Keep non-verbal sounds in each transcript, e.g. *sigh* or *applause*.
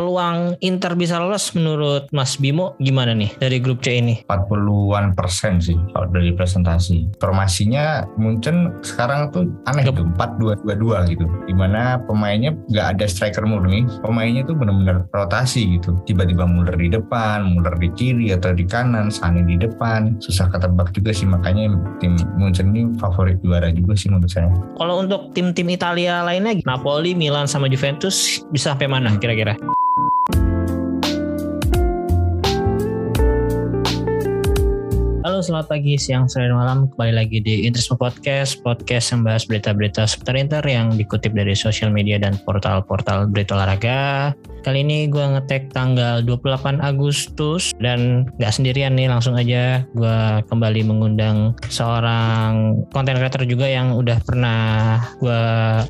peluang Inter bisa lolos menurut Mas Bimo gimana nih dari grup C ini? 40-an persen sih kalau dari presentasi. Formasinya Munchen sekarang tuh aneh Yep. tuh 4-2-2-2 gitu. Di mana pemainnya nggak ada striker murni, pemainnya tuh bener-bener rotasi gitu. Tiba-tiba Muller di depan, Muller di kiri atau di kanan, Sane di depan. Susah ketebak juga sih makanya tim Munchen ini favorit juara juga sih menurut saya. Kalau untuk tim-tim Italia lainnya Napoli, Milan sama Juventus bisa sampai mana kira-kira? Halo selamat pagi, siang, sore, malam. Kembali lagi di Interisme Podcast Podcast yang bahas berita-berita seputar Inter Yang dikutip dari sosial media dan portal-portal berita olahraga. Kali ini gue ngetek tanggal 28 Agustus Dan gak sendirian nih langsung aja Gue kembali mengundang seorang konten creator juga yang udah pernah gue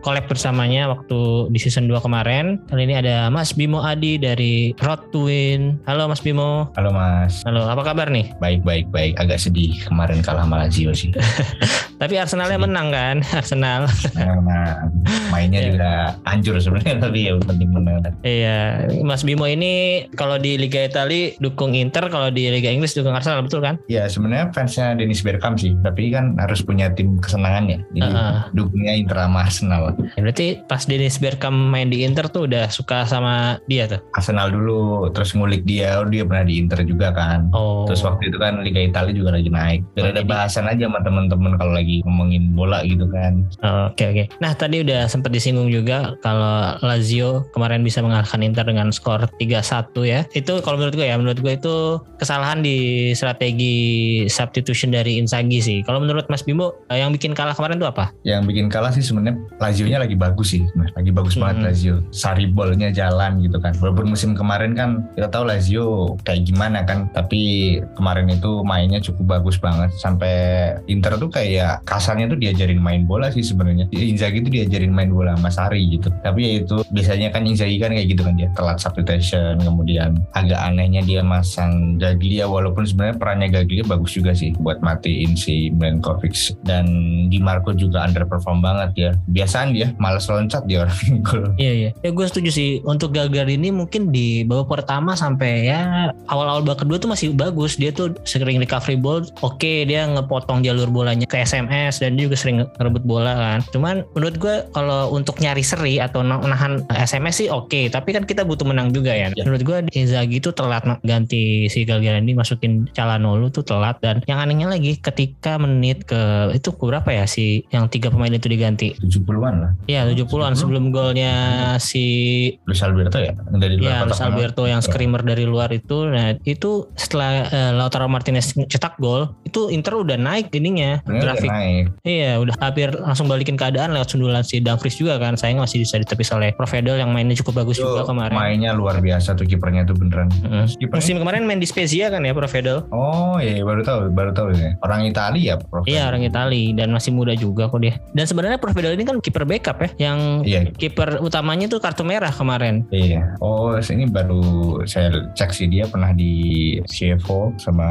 collab bersamanya waktu di season 2 kemarin. Kali ini ada Mas Bimo Adi dari Road to Win. Halo Mas Bimo. Halo Mas, Halo apa kabar nih? baik baik baik. Agak sedih kemarin kalah sama Lazio sih. *laughs* Tapi Arsenalnya menang kan? *laughs* Arsenal. Nah, mainnya Iya. juga hancur sebenarnya *laughs* tapi ya penting menang. Iya, Mas Bimo ini kalau di Liga Italia dukung Inter, kalau di Liga Inggris dukung Arsenal, betul kan? Ya sebenarnya fansnya Dennis Bergkamp sih, tapi kan harus punya tim kesenangannya. Jadi Heeh. dukungnya Inter sama Arsenal. Ya, berarti pas Dennis Bergkamp main di Inter tuh udah suka sama dia tuh. Arsenal dulu, terus ngulik dia, oh dia pernah di Inter juga kan. Oh. Terus waktu itu kan Liga Italia juga lagi naik. Biar ada Jadi- bahasan aja sama temen-temen kalau lagi ngomongin bola gitu kan. Oke oke. Nah tadi udah sempat disinggung juga kalau Lazio kemarin bisa mengalahkan Inter dengan skor 3-1 ya. Itu kalau menurut gue ya, menurut gue itu kesalahan di strategi substitution dari Inzaghi sih. Kalau menurut Mas Bimo eh, yang bikin kalah kemarin itu apa? Yang bikin kalah sih sebenarnya Lazio-nya lagi bagus sih. Nah, lagi bagus banget Hmm. Lazio. Saribol-nya jalan gitu kan. Walaupun musim kemarin kan kita tahu Lazio kayak gimana kan, tapi kemarin itu mainnya cukup bagus banget sampai Inter tuh kayak kasarnya tuh diajarin main bola sih sebenarnya. Inzaghi tuh diajarin main bola sama Sari gitu. Tapi ya itu biasanya kan Inzaghi kan kayak gitu kan dia telat substitution kemudian agak anehnya dia masang Gaglia walaupun sebenarnya perannya Gaglia bagus juga sih buat matiin si Milenkovic dan Di Marco juga underperform banget ya. Biasaan dia malas loncat dia orang *laughs* gol. Iya iya. Ya gue setuju sih untuk Gagar ini mungkin di babak pertama sampai ya awal-awal babak kedua tuh masih bagus. Dia tuh sering recovery ball. Oke dia ngepotong jalur bolanya ke SMS dan dia juga sering ngerebut bola kan. Cuman menurut gue kalau untuk nyari seri atau na- nahan SMS sih oke. Tapi kan kita butuh menang juga ya. Ya. Menurut gue Inzaghi tuh telat ganti si Gagar ini masukin Calhanoglu tuh telat dan yang anehnya lagi ketika menit ke itu ke berapa ya si yang tiga pemain itu diganti 70-an lah. Iya 70-an 70. sebelum golnya si Luis Alberto ya yang dari luar ya Luis penalti. Alberto yang screamer dari luar itu nah itu setelah eh, Lautaro Martinez cetak gol itu Inter udah naik ininya Sebenarnya udah grafik naik. iya udah hampir langsung balikin keadaan lewat sundulan si Dumfries juga kan sayang masih bisa ditepis oleh Provedel yang mainnya cukup bagus Itu juga kemarin mainnya luar biasa tuh kipernya tuh beneran. Mm. Kipernya- musim kemarin main di Spezia kan ya Provedel Oh iya baru tahu baru tahu ya. Orang Italia ya Prof. Iya orang Itali dan masih muda juga kok dia. Dan sebenarnya Provedel ini kan kiper backup ya, yang Iya. kiper utamanya tuh kartu merah kemarin. Iya. Oh, ini baru saya cek sih dia pernah di CFO sama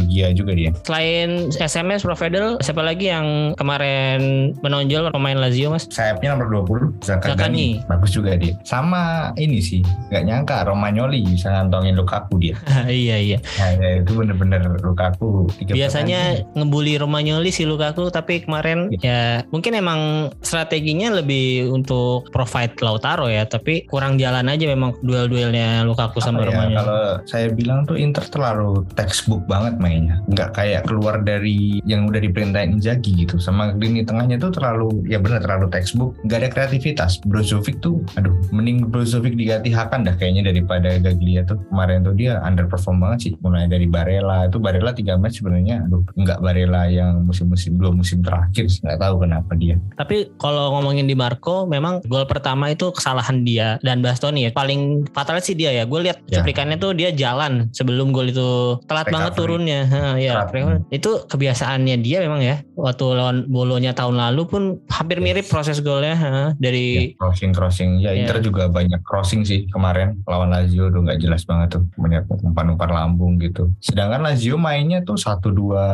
Perugia juga dia. Selain SMS Provedel, siapa lagi yang kemarin menonjol pemain Lazio mas? Sayapnya nomor 20 Zakagani. Zakagani. Bagus juga dia. Sama ini sih, nggak nyangka Romagnoli bisa ngantongin Lukaku dia. *laughs* iya iya. Nah, ya, itu bener-bener Lukaku. Biasanya ngebully Romagnoli si Lukaku, tapi kemarin ya mungkin emang strateginya lebih untuk provide Lautaro ya, tapi kurang jalan aja memang duel-duelnya Lukaku Apa sama ya, Romagnoli. Kalau saya bilang tuh Inter terlalu textbook banget mainnya. Nggak kayak keluar dari yang udah diperintahin Inzaghi gitu. Sama lini tengahnya tuh terlalu, ya benar terlalu textbook. Nggak ada kreativitas. Brozovic tuh, aduh, mending Brozovic diganti Hakan dah kayaknya daripada Gaglia tuh. Kemarin tuh dia underperform banget sih. Mulai dari Barella. Itu Barella tiga match sebenarnya, aduh, nggak Barella yang musim-musim, dua musim terakhir. Nggak tahu kenapa dia. Tapi kalau ngomongin di Marco, memang gol pertama itu kesalahan dia dan Bastoni ya. Paling fatal sih dia ya. Gue lihat Ya. cuplikannya tuh dia jalan sebelum gol itu telat banget turunnya. Ha, ya, Raikkonen. Itu kebiasaannya dia memang ya. Waktu lawan Bolonya tahun lalu pun hampir mirip proses golnya ha, dari Ya, crossing crossing ya Ya. Inter juga banyak crossing sih kemarin lawan Lazio udah nggak jelas banget tuh banyak umpan-umpan lambung gitu sedangkan Lazio mainnya tuh satu dua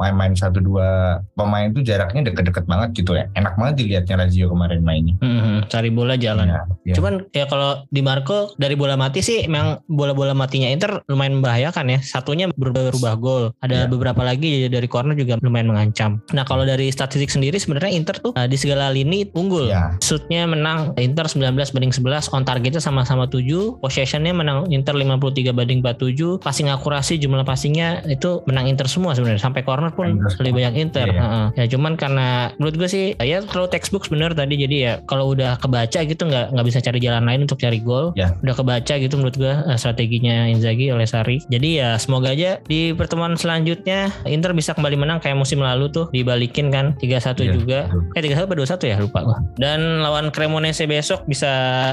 main-main satu dua pemain tuh jaraknya deket-deket banget gitu ya enak banget dilihatnya Lazio kemarin mainnya Mhm, cari bola jalan. Ya, ya. Cuman ya kalau di Marco dari bola mati sih memang bola-bola matinya Inter lumayan membahayakan ya. Satunya berubah gol. Ada Ya. beberapa lagi dari corner juga lumayan mengancam. Nah kalau dari statistik sendiri sebenarnya Inter tuh eh, di segala lini unggul. Ya. Shootnya menang Inter 19 banding 11, on targetnya sama-sama 7, possessionnya menang Inter 53 banding 47, passing akurasi jumlah passingnya itu menang Inter semua sebenarnya. Sampai corner pun Inter lebih banyak Inter. Iya. Heeh. Ya cuman karena menurut gue sih ya terlalu textbook bener tadi jadi ya kalau udah kebaca gitu nggak nggak bisa cari jalan lain untuk cari gol. Ya. Udah kebaca gitu menurut gue eh, strateginya Inzaghi oleh Sari. Jadi ya semoga aja di pertemuan selanjutnya Inter bisa kembali menang kayak musim lalu tuh dibalikin kan 3-1 Iya, juga. Eh 3-1 apa 2-1 ya lupa gua. Dan lawan Cremonese besok bisa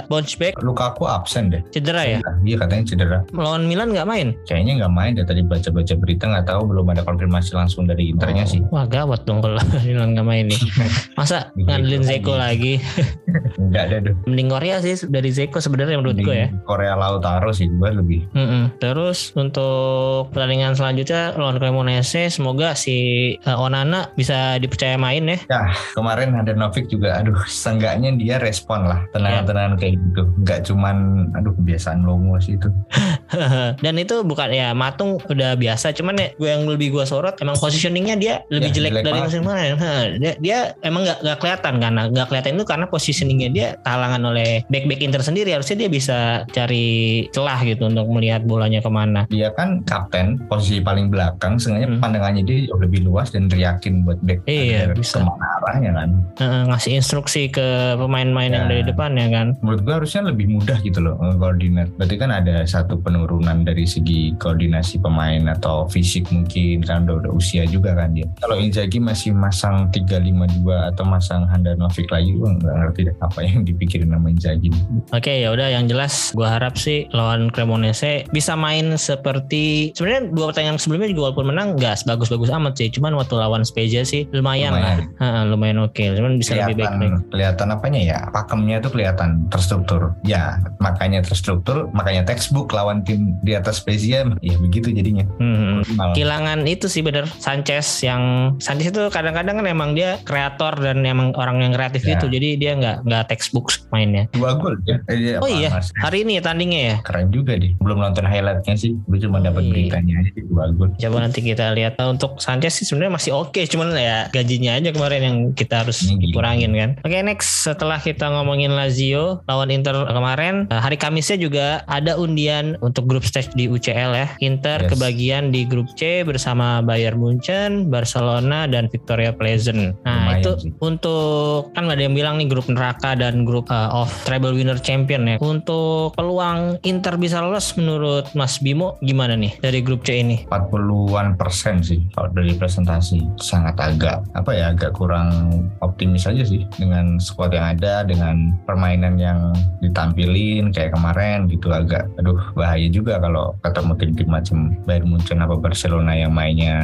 bounce back Lukaku absen deh cedera ya. Iya katanya cedera Lawan Milan nggak main. kayaknya nggak main deh tadi baca-baca berita nggak tahu belum ada konfirmasi langsung dari Internya sih Wah gawat dong kalau *laughs* Milan nggak main nih. *laughs* Masa Zeko ngandelin Zeko lagi. *laughs* nggak ada deh Mending Korea sih dari Zeko sebenarnya menurut gue ya. Korea Lautaro sih gue lebih Mm-mm. Terus untuk pertandingan selanjutnya lawan Cremonese semoga si eh, Onana bisa dipercaya main ya. Ya kemarin ada Novik juga aduh seenggaknya dia respon lah tenang-tenang kayak gitu. Nggak cuman aduh kebiasaan longo sih itu *laughs* *laughs* Dan itu bukan ya Matung udah biasa cuman ya gue yang lebih gue sorot emang positioningnya dia lebih Ya, jelek, jelek dari musim kemarin. Ha, dia, dia emang nggak nggak kelihatan karena nggak kelihatan itu karena positioningnya dia talangan oleh back back Inter sendiri harusnya dia bisa cari celah gitu untuk melihat bolanya ke mana. dia kan kapten posisi paling belakang seenggaknya Hmm. pandangannya dia lebih luas dan yakin buat back Iya, bisa. ke mana arahnya kan? Eh, ngasih instruksi ke pemain-pemain yang Ya. dari depan ya kan. menurut gue harusnya lebih mudah gitu loh eh, koordinat. Berarti kan ada satu penurunan dari segi koordinasi pemain atau fisik mungkin kan? Udah, udah usia juga kan dia. Kalau Inzaghi masih masang 352 atau masang Handanovic lagi gue nggak ngerti deh apa yang dipikirin sama Inzaghi. Oke ya udah yang jelas gue harap sih lawan Cremonese bisa main seperti sebenarnya dua pertandingan sebelumnya juga walaupun menang nggak sebagus-bagus amat sih. Cuman waktu lawan Spezia sih lumayan, Lumayan. lah Ha, lumayan oke cuman bisa lebih baik kelihatan kelihatan apanya ya pakemnya tuh kelihatan terstruktur ya makanya terstruktur makanya textbook lawan tim di atas Spezia ya begitu jadinya Hmm. Malah. Kehilangan itu sih bener Sanchez yang Sanchez itu kadang-kadang kan emang dia kreator dan emang orang yang kreatif Ya. gitu jadi dia nggak nggak textbook mainnya. dua gol ya Eh, Oh iya Mas? hari ini ya tandingnya ya. keren juga deh belum nonton highlightnya sih gue cuma Oh, dapat iya. beritanya aja dua gol Coba nanti kita lihat. Nah, untuk Sanchez sih sebenarnya masih oke, cuman ya gajinya aja kemarin yang kita harus gila. kurangin kan. Oke next setelah kita ngomongin Lazio lawan Inter kemarin, eh, hari Kamisnya juga ada undian untuk grup stage di UCL ya. Inter Yes. kebagian di grup C bersama Bayern Munchen, Barcelona dan Victoria Pleasant. Nah Lumayan itu sih. untuk kan ada yang bilang nih grup neraka dan grup eh, of treble winner champion ya. Untuk peluang Inter bisa lolos menurut Mas Bimo gimana nih dari grup C ini? 40-an persen sih kalau dari presentasi sangat agak apa ya agak kurang optimis aja sih dengan squad yang ada dengan permainan yang ditampilin kayak kemarin gitu agak aduh bahaya juga kalau ketemu tim-tim macam Bayern Munchen apa Barcelona yang mainnya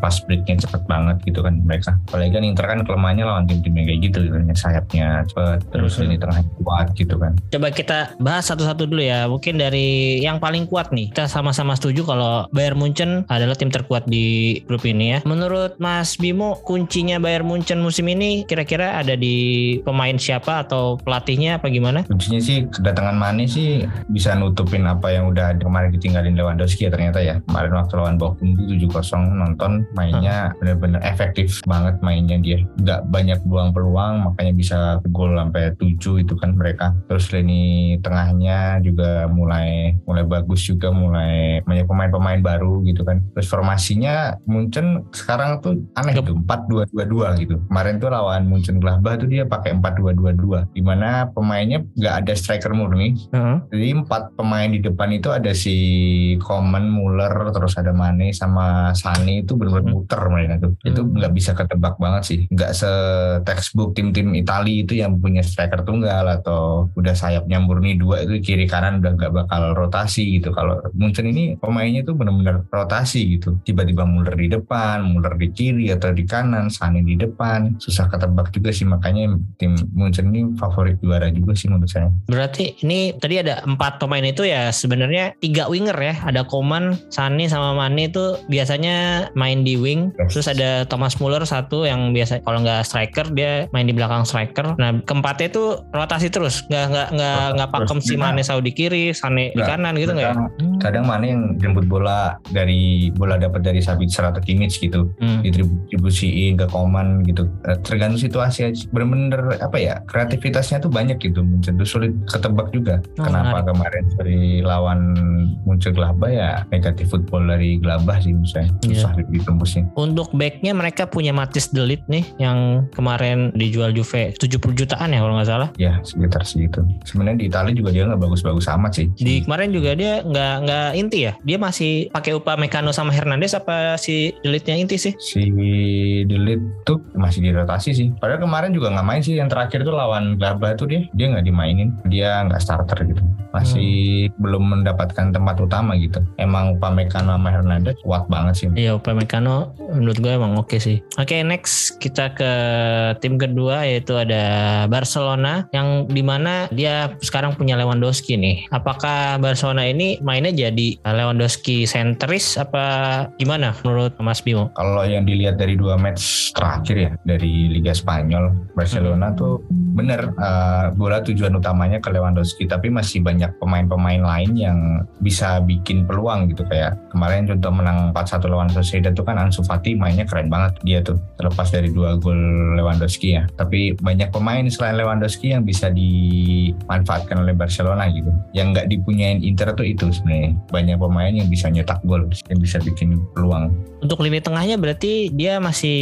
pas breaknya cepet banget gitu kan mereka apalagi kan Inter kan kelemahannya lawan tim-tim yang kayak gitu gitu kan, sayapnya cepet terus Mhm. ini tengah kuat gitu kan Coba kita bahas satu-satu dulu ya. Mungkin dari yang paling kuat nih. Kita sama-sama setuju kalau Bayern Munchen adalah tim terkuat di grup ini ya. Menurut Mas Bimo, kuncinya Bayern Munchen musim ini kira-kira ada di pemain siapa atau pelatihnya apa gimana? kuncinya sih kedatangan Mane sih bisa nutupin apa yang udah kemarin ditinggalin Lewandowski ya ternyata ya. Kemarin waktu lawan Bochum itu 7-0 nonton mainnya bener-bener efektif banget mainnya dia. Nggak banyak buang peluang makanya bisa gol sampai 7 itu kan mereka. Terus lini tengahnya juga mulai mulai bagus juga mulai banyak pemain-pemain baru gitu kan. Terus formasinya Munchen sekarang tuh aneh Gep- tuh 4-2-2-2 gitu kemarin tuh lawan Munchen Gladbach tuh dia pakai 4-2-2-2 di mana pemainnya nggak ada striker murni Heeh. jadi empat pemain di depan itu itu ada si Coman, Muller, terus ada Mane sama Sane itu benar-benar Hmm. muter mereka tuh. Itu Hmm. nggak bisa ketebak banget sih. Nggak se textbook tim-tim Itali itu yang punya striker tunggal atau udah sayapnya murni dua itu kiri kanan udah nggak bakal rotasi gitu. Kalau Munchen ini pemainnya tuh benar-benar rotasi gitu. Tiba-tiba Muller di depan, Muller di kiri atau di kanan, Sane di depan. Susah ketebak juga sih makanya tim Munchen ini favorit juara juga sih menurut saya. Berarti ini tadi ada empat pemain itu ya sebenarnya tiga winger ya. Ada Koman, Sane sama Mane itu biasanya main di wing. Yes. Terus ada Thomas Muller satu yang biasa kalau nggak striker dia main di belakang striker. Nah keempatnya itu rotasi terus, nggak nggak nggak nggak pakem si Iya. Mane Saudi kiri, Sane di kanan gitu nggak ya? Kadang- kadang mana yang jemput bola dari bola dapat dari Sabitzer atau Kimmich gitu Hmm. distribusiin ke Koman gitu tergantung situasi aja. bener-bener apa ya kreativitasnya tuh banyak gitu Munchen tuh sulit ketebak juga Oh, kenapa kemarin dari lawan Munchen Glabah ya negatif football dari Glabah sih saya Iya. susah ditembusnya Untuk backnya mereka punya Matis Delit nih yang kemarin dijual Juve 70 jutaan ya kalau nggak salah. ya sekitar segitu sebenarnya di Italia juga dia nggak bagus-bagus amat sih Di kemarin juga dia nggak nggak inti ya. Dia masih pakai upah Mekano sama Hernandez apa si Delitnya inti sih? si Delit tuh masih dirotasi sih. Padahal kemarin juga nggak main sih. Yang terakhir tuh lawan Glabah tuh dia dia nggak dimainin. Dia nggak starter gitu. Masih belum mendapatkan tempat utama gitu. Emang Upamecano sama Hernandez kuat banget sih. Iya upah Mekano menurut gue emang oke sih. Oke next kita ke tim kedua yaitu ada Barcelona yang di mana dia sekarang punya Lewandowski nih. Apakah Barcelona ini mainnya jadi Lewandowski sentris apa gimana menurut Mas Bimo? Kalau yang dilihat dari dua match terakhir ya dari Liga Spanyol, Barcelona tuh bener eh, bola tujuan utamanya ke Lewandowski, tapi masih banyak pemain-pemain lain yang bisa bikin peluang gitu kayak kemarin contoh menang 4-1 lawan Sociedad tuh kan Ansu Fati mainnya keren banget dia tuh terlepas dari dua gol Lewandowski ya. Tapi banyak pemain selain Lewandowski yang bisa dimanfaatkan oleh Barcelona gitu. Yang nggak dipunyain Inter tuh itu sebenarnya banyak pemain yang bisa nyetak gol, yang bisa bikin peluang. Untuk lini tengahnya berarti dia masih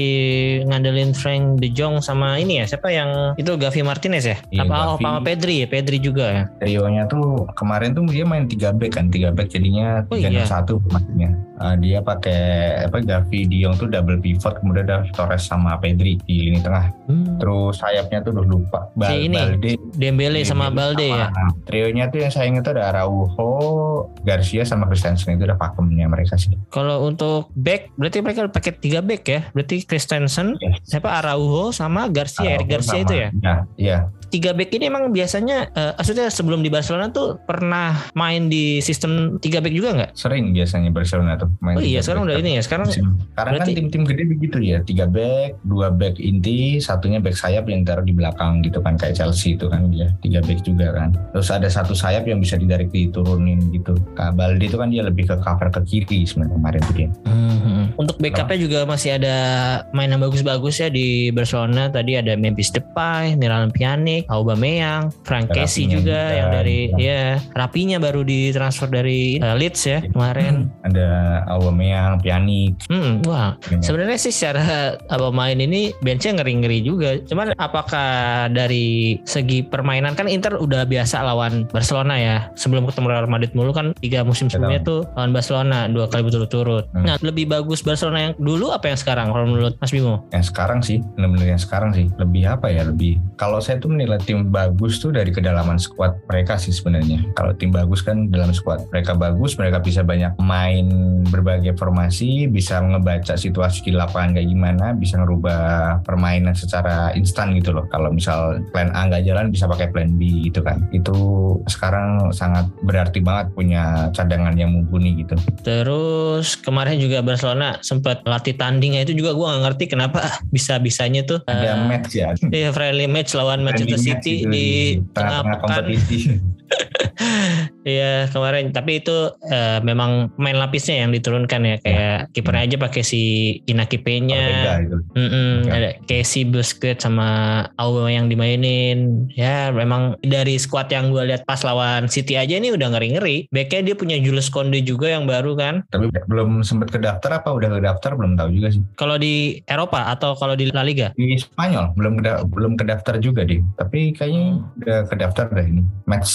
ngandelin Frank De Jong sama ini ya siapa yang itu Gavi Martinez ya? Iya, apa oh, Gavi. sama Pedri ya? Pedri juga ya. trionya tuh kemarin tuh dia main 3 back kan 3 back jadinya Oh, 3 iya. satu maksudnya Uh, dia pakai apa Gavi Diong tuh double pivot kemudian ada Torres sama Pedri di lini tengah terus sayapnya tuh udah lupa Si ini, Balde Dembele sama Balde ya. sama- trionya tuh yang saya ingat tuh ada Araujo Garcia sama Christensen itu udah pakemnya mereka sih Kalau untuk back berarti mereka pakai tiga back ya. Berarti Christensen, Yes. siapa Araujo sama Garcia, Eric Araujo Garcia sama- itu ya. ya iya Tiga back ini emang biasanya eh, maksudnya sebelum di Barcelona tuh pernah main di sistem tiga back juga nggak? sering biasanya Barcelona tuh main Oh iya, sekarang back. udah ini ya. Sekarang Sekarang kan Berarti- tim-tim gede begitu ya, tiga back, dua back inti, satunya back sayap yang taruh di belakang gitu kan kayak Chelsea itu kan dia tiga back juga kan. Terus ada satu sayap yang bisa ditarik diturunin gitu. Balde itu kan dia lebih ke cover ke kiri sebenarnya kemarin tuh dia. Hmm. Untuk backupnya juga masih ada main yang bagus-bagus ya di Barcelona. Tadi ada Memphis Depay, Miralem Pjanic, Aubameyang, Frank Casey juga juga, yang dari iya. ya Rapinya baru ditransfer dari eh, Leeds ya kemarin. Ada Aubameyang, Pjanic. Hmm, wah. Iya. Sebenarnya sih secara apa main ini benchnya ngeri-ngeri juga. Cuman apakah dari segi permainan kan Inter udah biasa lawan Barcelona ya. Sebelum ketemu Real Madrid mulu kan tiga musim sebelumnya tuh lawan Barcelona dua kali berturut-turut. Hmm. Nah lebih bagus Barcelona yang dulu apa yang sekarang kalau menurut Mas Bimo? Yang sekarang sih, benar-benar yang sekarang sih lebih apa ya lebih. Kalau saya tuh menilai tim bagus tuh dari kedalaman skuad mereka sih sebenarnya. Kalau tim bagus kan dalam skuad mereka bagus, mereka bisa banyak main berbagai formasi, bisa ngebaca situasi di lapangan kayak gimana, bisa ngerubah permainan secara instan gitu loh. Kalau misal plan A nggak jalan bisa pakai plan B gitu kan. Itu sekarang sangat berarti banget punya cadangan yang mumpuni gitu. Terus kemarin juga Barcelona sempat latih tandingnya itu juga gua nggak ngerti kenapa bisa-bisanya tuh Ada eh, match ya. Iya friendly match lawan Manchester Friendly match City di tengah tengah-tengah pekan. kompetisi. Iya kemarin tapi itu eh, memang main lapisnya yang diturunkan ya kayak kipernya aja pakai si Inaki Ortega Peña, itu. Mm-mm, Ya. ada Casey Busquets sama Aubameyang yang dimainin. Ya memang dari squad yang gue lihat pas lawan City aja ini udah ngeri-ngeri. Backnya dia punya Jules Konde juga yang baru kan. Tapi belum sempat ke daftar apa udah ke daftar belum tahu juga sih. Kalau di Eropa atau kalau di La Liga? Di Spanyol belum ke belum ke daftar juga deh. Tapi kayaknya Hmm. udah ke daftar deh ini. Match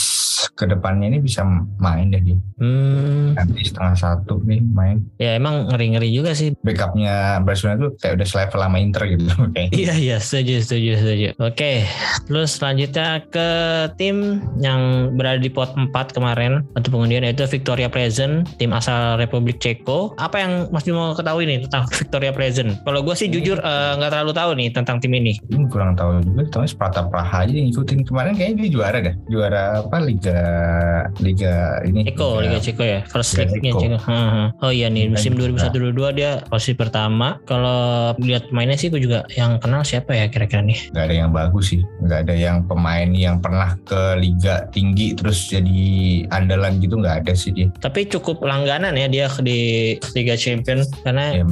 ke depannya ini bisa main deh dia. Hmm, Nanti setengah satu nih main. ya emang ngeri-ngeri juga sih. Backupnya Barcelona tuh kayak udah selevel sama Inter gitu. *laughs* Kayak Iya iya setuju setuju setuju. Oke, terus selanjutnya ke tim yang berada di pot 4 kemarin untuk pengundian yaitu Victoria Pleasant, tim asal Republik Ceko. Apa yang Mas Bimo ketahui nih tentang *laughs* Victoria Pleasant? Kalau gue sih jujur eh, nggak terlalu tahu nih tentang tim ini. kurang tahu juga. Tahu Sparta Praha aja yang ngikutin kemarin kayaknya dia juara dah. Juara apa Liga Liga ini. Ceko, Liga Ceko ya, first Liga league-nya Ceko. Oh iya nih, Liga musim Ceko. 2021-2022 dia posisi pertama. Kalau lihat mainnya sih gue juga yang kenal siapa ya kira-kira nih? Gak ada yang bagus sih. Gak ada yang pemain yang pernah ke liga tinggi terus jadi andalan gitu nggak ada sih dia. Tapi cukup langganan ya dia di Liga Champion karena Ya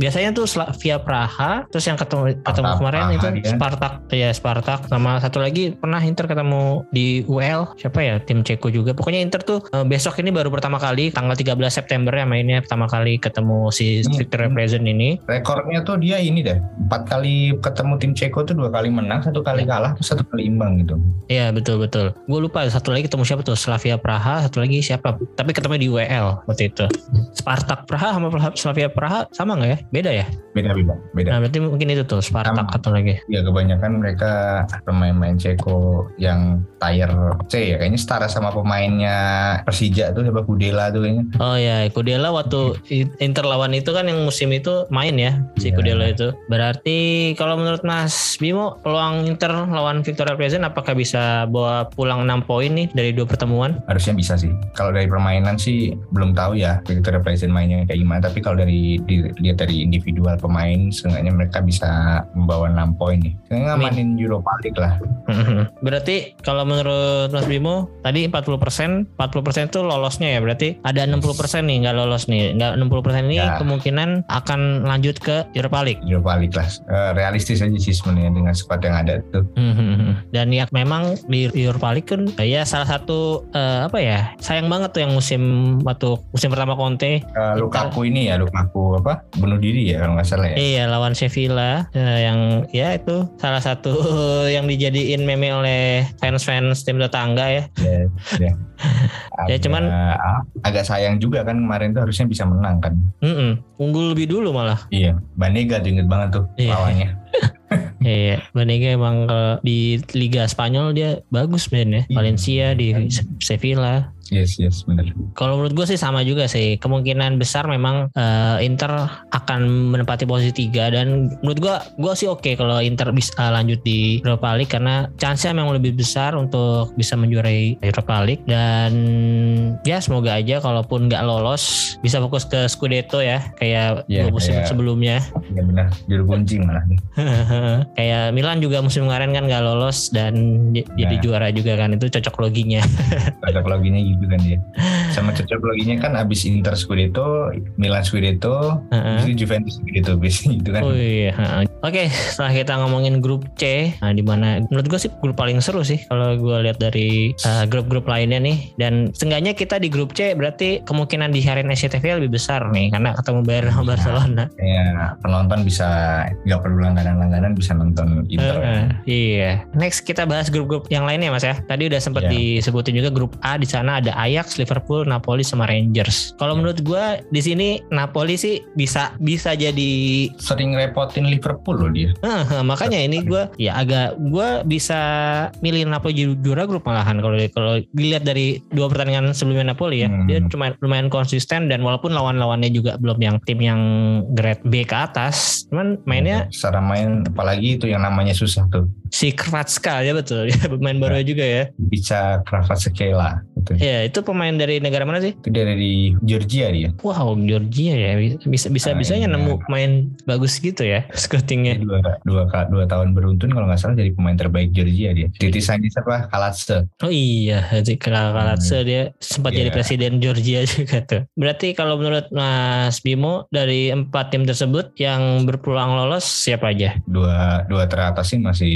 biasanya tuh Slavia Praha terus yang ketemu ketemu Spartak kemarin Praha itu dia. Spartak ya Spartak sama satu lagi pernah Inter ketemu di UL siapa ya tim Ceko juga. Pokoknya Inter tuh eh, besok ini baru pertama kali tanggal 13 September ya mainnya pertama kali ketemu si Hmm. Victoria Pleasant ini. Rekornya tuh dia ini deh. Empat kali ketemu tim Ceko tuh dua kali menang, satu kali kalah, terus satu kali imbang gitu. Iya betul betul. Gue lupa satu lagi ketemu siapa tuh Slavia Praha satu lagi siapa? Tapi ketemu di UL waktu itu. Spartak Praha sama Slavia Praha sama nggak ya? Beda ya? Beda beda beda. nah berarti mungkin itu tuh Spartak atau lagi? Ya kebanyakan mereka pemain-pemain Ceko yang tier C ya kayaknya setara sama pemainnya Persija tuh siapa Kudela tuh kayaknya. Oh ya, Kudela waktu Inter lawan itu kan yang musim itu main ya si Iya. Kudela itu. Berarti kalau menurut Mas Bimo peluang Inter lawan Victoria Pleasant apakah bisa bawa pulang 6 poin nih dari dua pertemuan? Harusnya bisa sih. Kalau dari permainan sih belum tahu ya Victoria Pleasant mainnya kayak gimana. Tapi kalau dari dilihat dari individual pemain, seenggaknya mereka bisa membawa 6 poin nih. Kayaknya ngamanin Europa League lah. *laughs* Berarti kalau menurut Mas Bimo tadi 40%, 40% itu lolosnya ya. Berarti ada 60% nih nggak lolos nih. Nggak 60% ini Ya. kemungkinan akan lanjut ke Europa League. Europa League lah. Eh, realistis aja sih sebenarnya dengan squad yang ada tuh. *laughs* Dan ya memang di Europa League kan ya salah satu eh, apa ya sayang banget tuh yang musim waktu musim pertama Conte Eh, Lukaku ini ya, Lukaku apa? Bunuh diri ya kalau nggak salah ya. iya lawan Sevilla eh, yang ya itu salah satu *laughs* yang dijadiin meme oleh fans-fans tim tetangga ya. Ya, ya. Ya, cuman- agak sayang juga kan kemarin tuh harusnya bisa menang kan. Mm-mm. Unggul lebih dulu malah. Iya, Banega tuh inget banget tuh Iya. lawannya. Iya, Banega emang kalau di Liga Spanyol dia bagus mainnya. Iya. Valencia di Se- Sevilla. Yes, yes, bener. Kalau menurut gue sih sama juga sih. Kemungkinan besar memang eh, Inter akan menempati posisi 3 dan menurut gue gue sih oke kalau Inter bisa lanjut di Europa League karena chance-nya memang lebih besar untuk bisa menjuarai Europa League dan ya semoga aja kalaupun nggak lolos bisa fokus ke Scudetto ya kayak Iya, dua musim kayak- sebelumnya. Iya benar, juru kunci malah. *laughs* kayak Milan juga musim kemarin kan nggak lolos dan j- jadi Nah. juara juga kan itu cocok loginya. *laughs* Cocok loginya gitu kan dia. Sama cocok loginya kan abis Inter Scudetto, Milan Scudetto, Heeh. habis itu Juventus Scudetto bis gitu kan. Oh iya. Oke, setelah kita ngomongin grup C, nah di mana menurut gue sih grup paling seru sih kalau gue lihat dari uh, grup-grup lainnya nih. Dan seenggaknya kita di grup C berarti kemungkinan di hari SCTV lebih besar nih karena ketemu Bayern sama Barcelona. Ya, penonton bisa nggak perlu langganan-langganan bisa nonton Inter. Heeh, iya. Next kita bahas grup-grup yang lainnya Mas ya. Tadi udah sempat Iya. disebutin juga grup A di sana ada Ajax, Liverpool, Napoli sama Rangers. Kalau menurut gue di sini Napoli sih bisa bisa jadi Sering repotin Liverpool loh dia. Heeh, makanya ini gue ya agak gue bisa milih Napoli ju- juara grup malahan kalau kalau dilihat dari dua pertandingan sebelumnya Napoli ya Hmm. dia cuma lumayan konsisten dan walaupun lawan-lawannya juga belum yang tim yang grade B ke atas cuman mainnya secara main apalagi itu yang namanya susah tuh. si Kratska ya betul *laughs* ya pemain baru juga ya Bisa Kvaratskhelia gitu. ya itu pemain dari negara mana sih dari Georgia dia. wow Georgia ya bisa bisa Ah, bisanya iya. nemu main bagus gitu ya *laughs* scoutingnya dua, dua, dua tahun beruntun kalau nggak salah jadi pemain terbaik Georgia dia. Titisannya siapa? Kalatse. Oh iya, jadi Kalatse dia sempat Iya. jadi presiden Georgia *laughs* juga tuh. Berarti kalau menurut Mas Bimo dari empat tim tersebut yang berpeluang lolos siapa aja? Dua dua teratas sih masih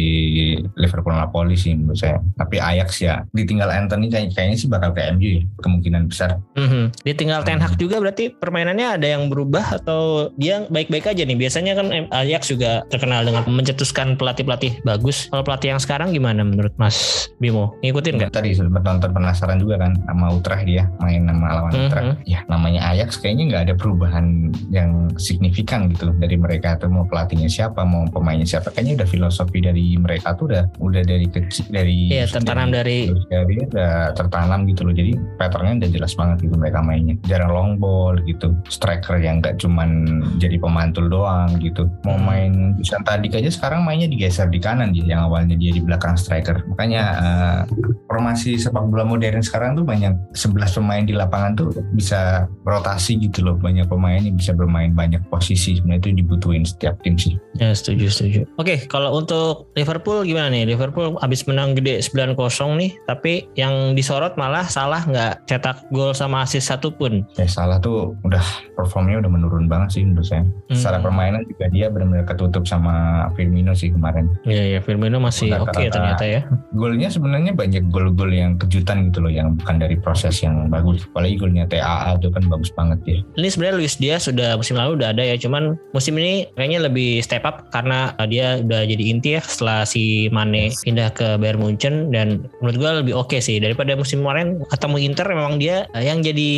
Liverpool Napoli sih menurut saya. Tapi Ajax ya ditinggal Anthony kayak- kayaknya sih bakal bakal ke MU ya, kemungkinan besar. Mhm. Dia tinggal Ten Hag juga berarti permainannya ada yang berubah atau dia baik-baik aja nih. Biasanya kan Ajax juga terkenal dengan mencetuskan pelatih-pelatih bagus. Kalau pelatih yang sekarang gimana menurut Mas Bimo? Ngikutin nggak? Tadi sempat nonton penasaran juga kan sama Utrecht dia main sama lawan Mhm. Utrecht. Ya namanya Ajax kayaknya nggak ada perubahan yang signifikan gitu dari mereka tuh mau pelatihnya siapa, mau pemainnya siapa. Kayaknya udah filosofi dari mereka tuh udah udah dari kecil dari Iya, tertanam dari dari udah tertanam gitu loh. Jadi patternnya jelas banget gitu mereka mainnya. Jarang long ball gitu. Striker yang nggak cuman jadi pemantul doang gitu. Mau Hmm. main Dusan Tadic aja sekarang mainnya digeser di kanan dia yang awalnya dia di belakang striker. Makanya eh, formasi sepak bola modern sekarang tuh banyak 11 pemain di lapangan tuh bisa rotasi gitu loh. Banyak pemain yang bisa bermain banyak posisi. Sebenarnya itu dibutuhin setiap tim sih. Ya setuju setuju. Oke kalau untuk Liverpool gimana nih? Liverpool habis menang gede 9-0 nih, tapi yang disorot malah salah nggak cetak gol sama asis satu pun. Ya salah tuh udah performnya udah menurun banget sih menurut saya. Secara Hmm. permainan juga dia benar-benar ketutup sama Firmino sih kemarin. Iya ya Firmino masih oke rata-rata. ternyata ya. Golnya sebenarnya banyak gol-gol yang kejutan gitu loh yang bukan dari proses yang bagus. Apalagi golnya TAA itu kan bagus banget ya. Ini sebenarnya Luis dia sudah musim lalu udah ada ya, cuman musim ini kayaknya lebih step up karena uh, dia udah jadi inti ya setelah si Mane pindah ke Bayern Munchen dan menurut gua lebih oke sih daripada musim kemarin ketemu Inter memang dia uh, yang jadi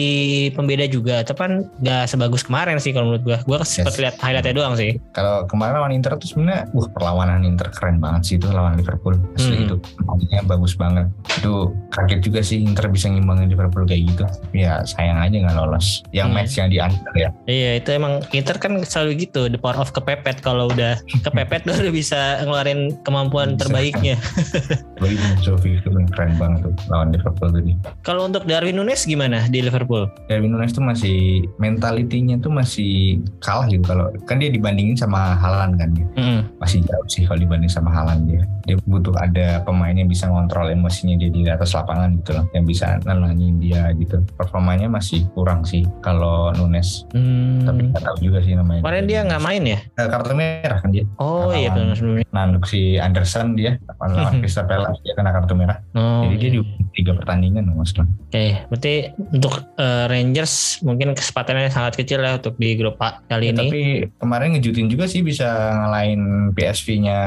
pembeda juga, tapi kan nggak sebagus kemarin sih kalau menurut gua. Gua sempat Yes. lihat highlightnya doang sih. Kalau kemarin lawan Inter tuh sebenarnya, wah perlawanan Inter keren banget sih itu lawan Liverpool. Asli Hmm. itu, mainnya bagus banget. Itu kaget juga sih Inter bisa ngimbangin Liverpool kayak gitu. Ya sayang aja nggak lolos. Yang Hmm. match yang di Anfield ya. Iya itu emang Inter kan selalu gitu the power of kepepet kalau udah *laughs* kepepet baru bisa ngeluarin kemampuan Bisa. terbaiknya. *laughs* Bagi Sofi itu kan keren banget tuh lawan Liverpool tadi. Kalau untuk Darwin Nunes gimana di Liverpool? Darwin Nunes tuh masih mentalitinya tuh masih kalah gitu kalau kan dia dibandingin sama Haaland kan dia. Mm-mm. masih jauh sih kalau dibanding sama Haaland dia. Dia butuh ada pemain yang bisa ngontrol emosinya dia di atas lapangan gitu loh, yang bisa nenangin dia gitu. Performanya masih kurang sih kalau Nunes, Hmm. tapi nggak tahu juga sih namanya. Kemarin dia nggak main ya? Eh, kartu merah kan dia. Oh iya Lawan- benar sebelumnya. Nanduk si Anderson dia lawan *laughs* Crystal Palace dia kena kartu merah. Oh, Jadi dia di tiga pertandingan Mas. Oke, berarti untuk eh, Rangers mungkin kesempatannya sangat kecil ya untuk di grup A kali Ya, ini. tapi kemarin ngejutin juga sih bisa ngalahin PSV-nya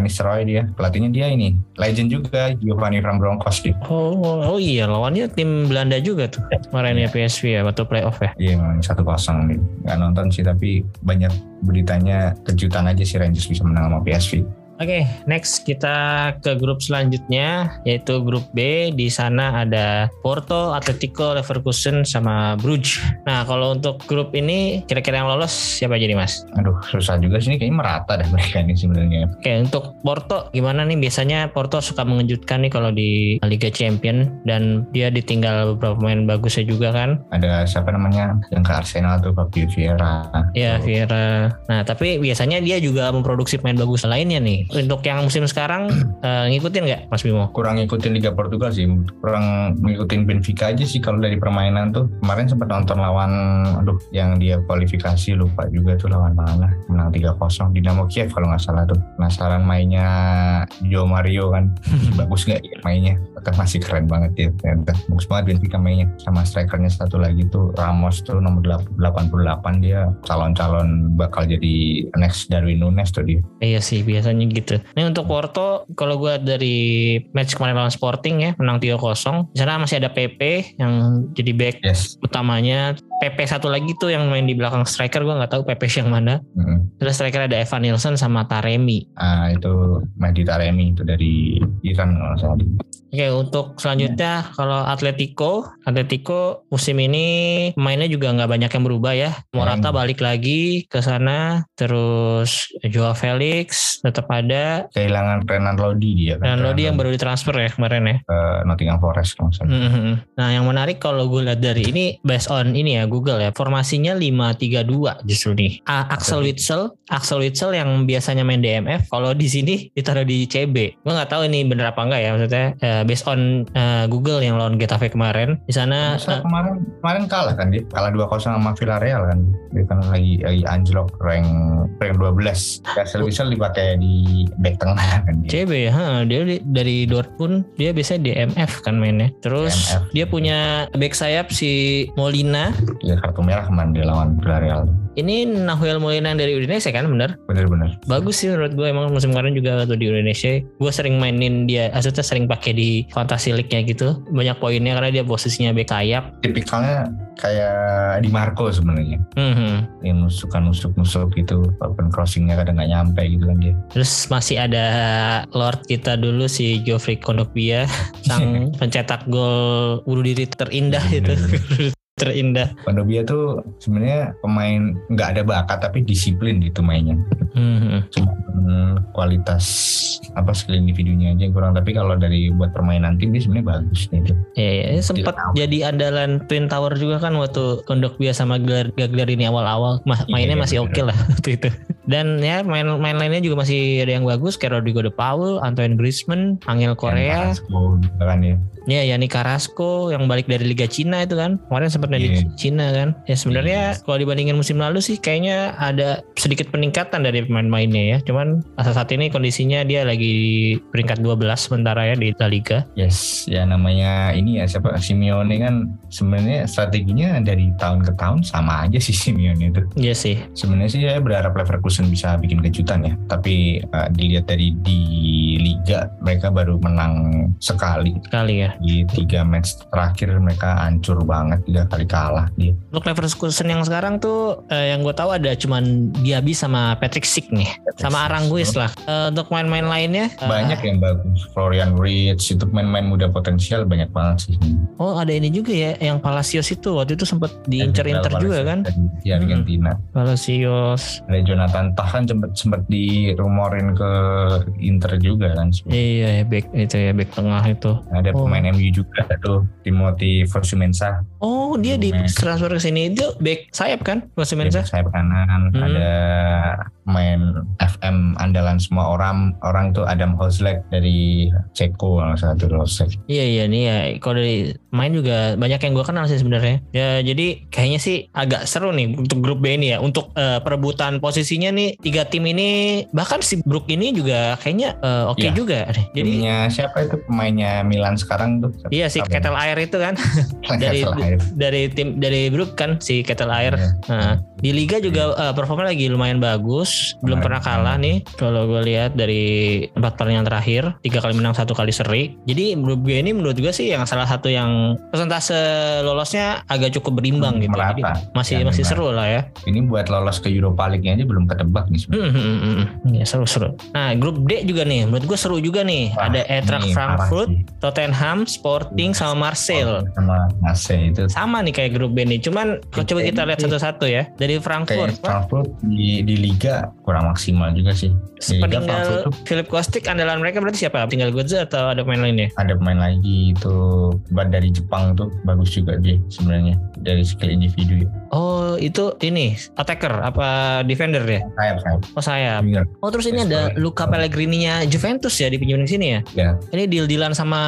Nistelrooy dia. Pelatihnya dia ini legend juga Giovanni Van Bronckhorst dia. Oh, oh iya, lawannya tim Belanda juga tuh kemarin ya PSV ya waktu playoff ya. Iya memang satu kosong nih. Nggak nonton sih tapi banyak beritanya kejutan aja sih Rangers bisa menang sama PSV. Oke, next kita ke grup selanjutnya yaitu grup B. Di sana ada Porto, Atletico, Leverkusen sama Bruges. Nah, kalau untuk grup ini kira-kira yang lolos siapa jadi Mas? Aduh susah juga sih ini kayaknya merata dah mereka ini sebenarnya. Oke, untuk Porto gimana nih? Biasanya Porto suka mengejutkan nih kalau di Liga Champion dan dia ditinggal beberapa pemain bagusnya juga kan. Ada siapa namanya yang ke Arsenal tuh Fabio Vieira. Ya, Tuh. Vieira. Nah, tapi biasanya dia juga memproduksi pemain bagus lainnya nih. Untuk yang musim sekarang *clears throat* eh, ngikutin nggak Mas Bimo? Kurang ngikutin Liga Portugal sih, kurang ngikutin Benfica aja sih kalau dari permainan tuh. Kemarin sempat nonton lawan, aduh, yang dia kualifikasi lupa juga tuh lawan mana, menang 3-0 Dinamo Kiev kalau nggak salah tuh. Penasaran mainnya Joe Mario kan, *laughs* bagus nggak ya mainnya? Kan masih keren banget ya, ternyata. bagus banget Benfica mainnya. Sama strikernya satu lagi tuh Ramos tuh nomor 88 dia calon-calon bakal jadi next Darwin Nunes tuh dia. Iya sih biasanya gitu. Ini untuk Porto kalau gue dari match kemarin lawan Sporting ya menang 3-0. Di sana masih ada PP yang jadi back Yes. utamanya. PP satu lagi tuh yang main di belakang striker gue nggak tahu PP yang mana. Mm. Terus striker ada Evan Nilsson sama Taremi. Ah itu Mahdi Taremi itu dari Iran kalau salah. Oke untuk selanjutnya kalau Atletico, Atletico musim ini mainnya juga nggak banyak yang berubah ya. Morata Hmm. balik lagi ke sana, terus Joao Felix tetap ada. Kehilangan Renan Lodi dia kan. Dan Lodi Renan yang baru ditransfer ya kemarin ya. ke Nottingham Forest kalau salah. Mhm. Nah yang menarik kalau gue lihat dari ini based on ini ya Google ya. Formasinya 5-3-2 justru nih. A Axel Witsel, Axel Witsel yang biasanya main DMF, kalau di sini ditaruh di CB. Gue nggak tahu ini bener apa enggak ya maksudnya uh, based on uh, Google yang lawan Getafe kemarin. Di sana uh, kemarin kemarin kalah kan dia, kalah 2-0 sama Villarreal kan. Dia kan lagi lagi anjlok rank rank 12. Axel Witsel dipakai di back tengah kan dia. CB ya, dia dari Dortmund dia biasanya DMF kan mainnya. Terus DMF. dia punya back sayap si Molina. Ya kartu merah kemarin lawan Villarreal. Ini Nahuel Molina dari Indonesia kan bener? Bener-bener. Bagus sih menurut gue emang musim kemarin juga waktu di Indonesia. Gue sering mainin dia, maksudnya sering pakai di Fantasy League-nya gitu. Banyak poinnya karena dia posisinya back sayap. Tipikalnya kayak di Marco sebenarnya. Mm-hmm. Yang suka nusuk-nusuk gitu, walaupun crossingnya kadang nggak nyampe gitu kan dia. Terus masih ada Lord kita dulu si Geoffrey Kondogbia, *laughs* sang pencetak gol bunuh diri terindah itu. *laughs* terindah. Pandobia tuh sebenarnya pemain nggak ada bakat tapi disiplin gitu mainnya. Hmm. Cuma hmm, kualitas apa skill individunya aja yang kurang tapi kalau dari buat permainan tim dia sebenarnya bagus gitu. Iya, ya, sempat jadi andalan Twin Tower juga kan waktu Kondogbia sama Gaglar ini awal-awal mainnya iya, masih oke okay lah *laughs* waktu itu. Dan ya main main lainnya juga masih ada yang bagus kayak Rodrigo De Paul, Antoine Griezmann, Angel Korea. Kan ya. Ya, Yani Carrasco yang balik dari Liga Cina itu kan. Kemarin sempat yeah. di Cina kan. Ya sebenarnya yeah. kalau dibandingin musim lalu sih kayaknya ada sedikit peningkatan dari pemain-mainnya ya. Cuman saat ini kondisinya dia lagi peringkat 12 sementara ya di La Liga. Yes, ya namanya ini ya siapa Simeone kan sebenarnya strateginya dari tahun ke tahun sama aja sih Simeone itu. Iya sih. Sebenarnya sih saya berharap Leverkusen bisa bikin kejutan ya. Tapi uh, dilihat dari di Liga mereka baru menang sekali. Sekali ya di tiga match terakhir mereka hancur banget tiga kali kalah dia. Untuk Leverkusen yang sekarang tuh eh, yang gue tahu ada cuman Diaby sama Patrick Schick nih, Patrick sama Aranguiz lah. Eh, untuk main-main lainnya banyak uh, yang bagus. Florian Wirtz itu main-main muda potensial banyak banget sih. Oh ada ini juga ya yang Palacios itu waktu itu sempat diincar Inter juga kan? Di Argentina. Hmm. Palacios. Ada Jonathan Tah kan sempat sempat dirumorin ke Inter juga kan. Iya ya back itu ya back tengah itu. Ada oh. pemain MU juga tuh Timothy Fosumensa. Oh dia di transfer ke sini itu back sayap kan Fosumensa? Sayap kanan hmm. ada main FM andalan semua orang orang tuh Adam Hozlek dari Ceko salah satu Hozlek. Iya iya nih ya kalau dari main juga banyak yang gue kenal sih sebenarnya. Ya jadi kayaknya sih agak seru nih untuk grup B ini ya untuk uh, perebutan posisinya nih tiga tim ini bahkan si Brook ini juga kayaknya uh, oke okay ya. juga. Jadi siapa itu pemainnya Milan sekarang tuh. Iya si Kettle Air itu kan *laughs* dari dari tim dari Brook kan si Kettle Air. Yeah. Nah, di liga juga uh, performa lagi lumayan bagus, belum pernah kalah nih kalau gue lihat dari empat pertandingan terakhir, tiga kali menang satu kali seri. Jadi menurut gue ini menurut gue sih yang salah satu yang persentase lolosnya agak cukup berimbang hmm, gitu. Jadi masih ya, masih seru lah ya. Ini buat lolos ke Europa League aja belum ketebak nih sebenarnya. Hmm, hmm, hmm, hmm. Ya seru-seru. Nah grup D juga nih, menurut gue seru juga nih. Wah, Ada Eintracht Frankfurt, Tottenham, Sporting sama Marseille. Sama Marseille itu. Sama nih kayak grup B nih. Cuman coba kita lihat satu-satu ya. Dari Frankfurt. Kayak Frankfurt di, di Liga kurang maksimal juga sih. Sepeninggal Philip Kostik andalan mereka berarti siapa? Tinggal Godza atau ada pemain lainnya? Ada pemain lagi itu dari Jepang tuh bagus juga dia sebenarnya dari skill individu. Oh itu ini attacker apa defender ya? Sayap sayap. Oh sayap. Oh terus ini ada Luca Pellegrini-nya Juventus ya dipinjemin sini ya? Ya. Ini deal-dealan sama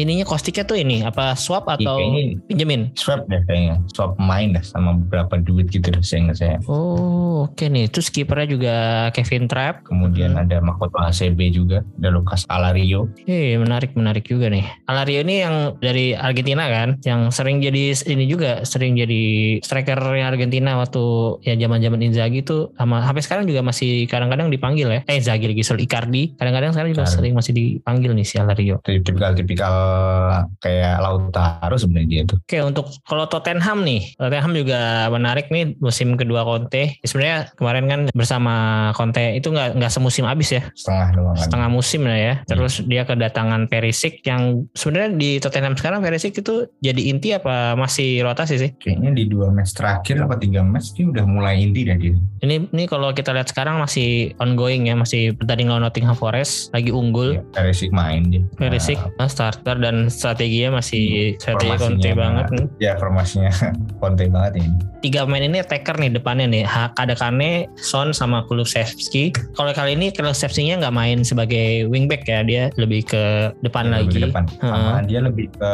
ininya Kostiknya tuh ini apa swap atau ini pinjemin? Swap deh kayaknya. Swap main dah sama beberapa duit gitu deh saya saya. Oh oke okay nih. Terus kipernya juga Kevin Trapp. Kemudian hmm. ada Makoto ACB juga. Ada Lucas Alario. Eh menarik menarik juga nih. Alario ini yang dari Argentina kan? Yang sering jadi ini juga sering jadi striker Argentina waktu ya zaman-zaman Inzaghi tuh sama sampai sekarang juga masih kadang-kadang dipanggil ya. Eh Inzaghi lagi soal Icardi. Kadang-kadang sekarang juga sering masih dipanggil nih si Alario. Tipikal-tipikal kayak Lautaro sebenarnya dia tuh. Oke untuk kalau Tottenham nih, Tottenham juga menarik nih musim musim kedua Conte. Ya, Sebenarnya kemarin kan bersama Conte itu nggak nggak semusim habis ya, setengah doang kan. setengah musim lah ya. Terus dia kedatangan Perisic yang sebenarnya di Tottenham sekarang Perisic itu jadi inti apa masih rotasi sih? Kayaknya di dua match terakhir apa tiga match dia udah mulai inti dah dia. Ini ini kalau kita lihat sekarang masih ongoing ya, masih pertandingan lawan Nottingham Forest lagi unggul. Ya, Perisic main dia. Perisic Nah, starter dan strateginya masih strategi formasinya- Conte banget. nih. Ya formasinya *laughs* Conte banget ini. Tiga pemain ini attacker nih depannya nih. Ha- Ada Kane, Son sama Kulusevski. Kalau kali ini Kulusevski-nya nggak main sebagai wingback ya, dia lebih ke depan Dia lagi. lebih depan. Sama dia lebih ke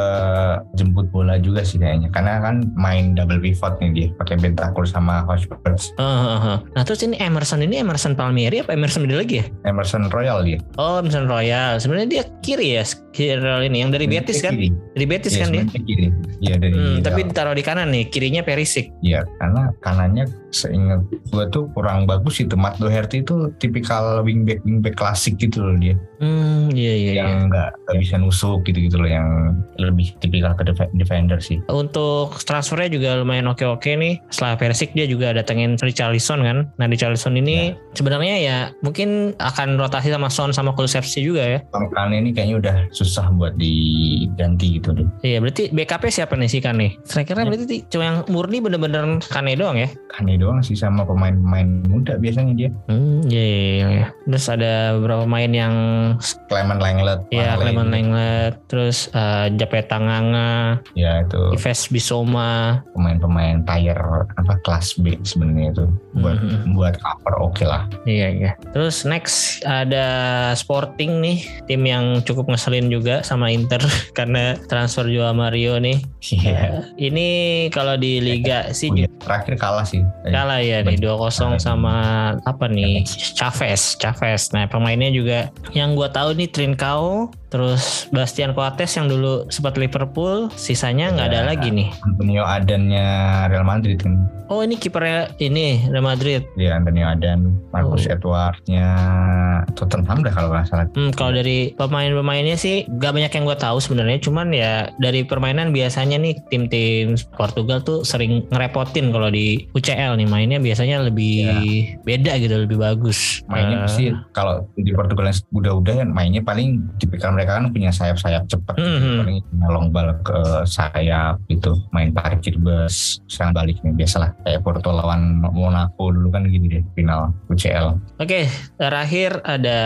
jemput bola juga sih kayaknya. Karena kan main double pivot nih dia pakai Bentancur sama Hotspurs. Heeh, heeh. Nah terus ini Emerson ini Emerson Palmieri apa Emerson beda lagi ya? Emerson Royal dia. Oh Emerson Royal. Sebenarnya dia kiri ya, kiri ini yang dari Betis kan? Kiri. Dari Betis Iya, kan dia. kiri. Iya dari Hmm, tapi ditaruh di kanan nih, kirinya Perisic. Iya, karena kanannya seingat gue tuh kurang bagus itu. Matt Doherty itu tipikal wingback wingback klasik gitu loh dia, Hmm, iya iya. iya. yang nggak nggak bisa nusuk gitu gitu loh, yang lebih tipikal ke def- defender sih. Untuk transfernya juga lumayan oke-oke nih. Setelah Persik dia juga datengin Richarlison kan. Nah Richarlison ini sebenarnya ya mungkin akan rotasi sama Son sama Kulusevski juga ya. Kane ini kayaknya udah susah buat diganti gitu deh. Iya berarti BKP siapa nih sih Kane? Strikernya berarti ti- cuma yang murni bener-bener Kane doang ya? Kane doang sih sama pemain-pemain muda biasanya dia. Hmm, iya, iya, iya. Terus ada beberapa pemain yang Clement Langlet, ya Marley, Clement Lenglet, terus uh, Jape Tanganga, ya itu Ives Bisoma. pemain-pemain tier apa kelas B sebenarnya itu buat Mhm. buat cover oke lah. Iya iya. Terus next ada Sporting nih, tim yang cukup ngeselin juga sama Inter *laughs* karena transfer Joao Mario nih. Iya. Ini kalau di liga *laughs* sih Oh, iya. Terakhir kalah sih. kalah ya nih 2-0 Kalah. sama apa nih Chavez, Chavez. Nah, pemainnya juga yang gua tahu nih Trincao, terus Bastian Coates yang dulu sempat Liverpool, sisanya nggak ada Ya. lagi nih. Antonio Adannya Real Madrid kan. Oh, ini kipernya ini Real Madrid. Dia Antonio Adan, Marcus Oh. Edwardnya Tottenham dah kalau nggak salah. Hmm, kalau dari pemain-pemainnya sih gak banyak yang gue tahu sebenarnya. Cuman ya dari permainan biasanya nih tim-tim Portugal tuh sering ngerepotin kalau di UCL nih mainnya biasanya lebih beda gitu, lebih bagus. Mainnya Eh, sih kalau di Portugal yang udah-udah kan mainnya paling tipikal mereka kan punya sayap-sayap cepat. Paling punya long ball ke sayap gitu. Main parkir bus, serang balik nih biasalah. Kayak Porto lawan Monaco dulu kan gitu deh final UCL. Oke, terakhir ada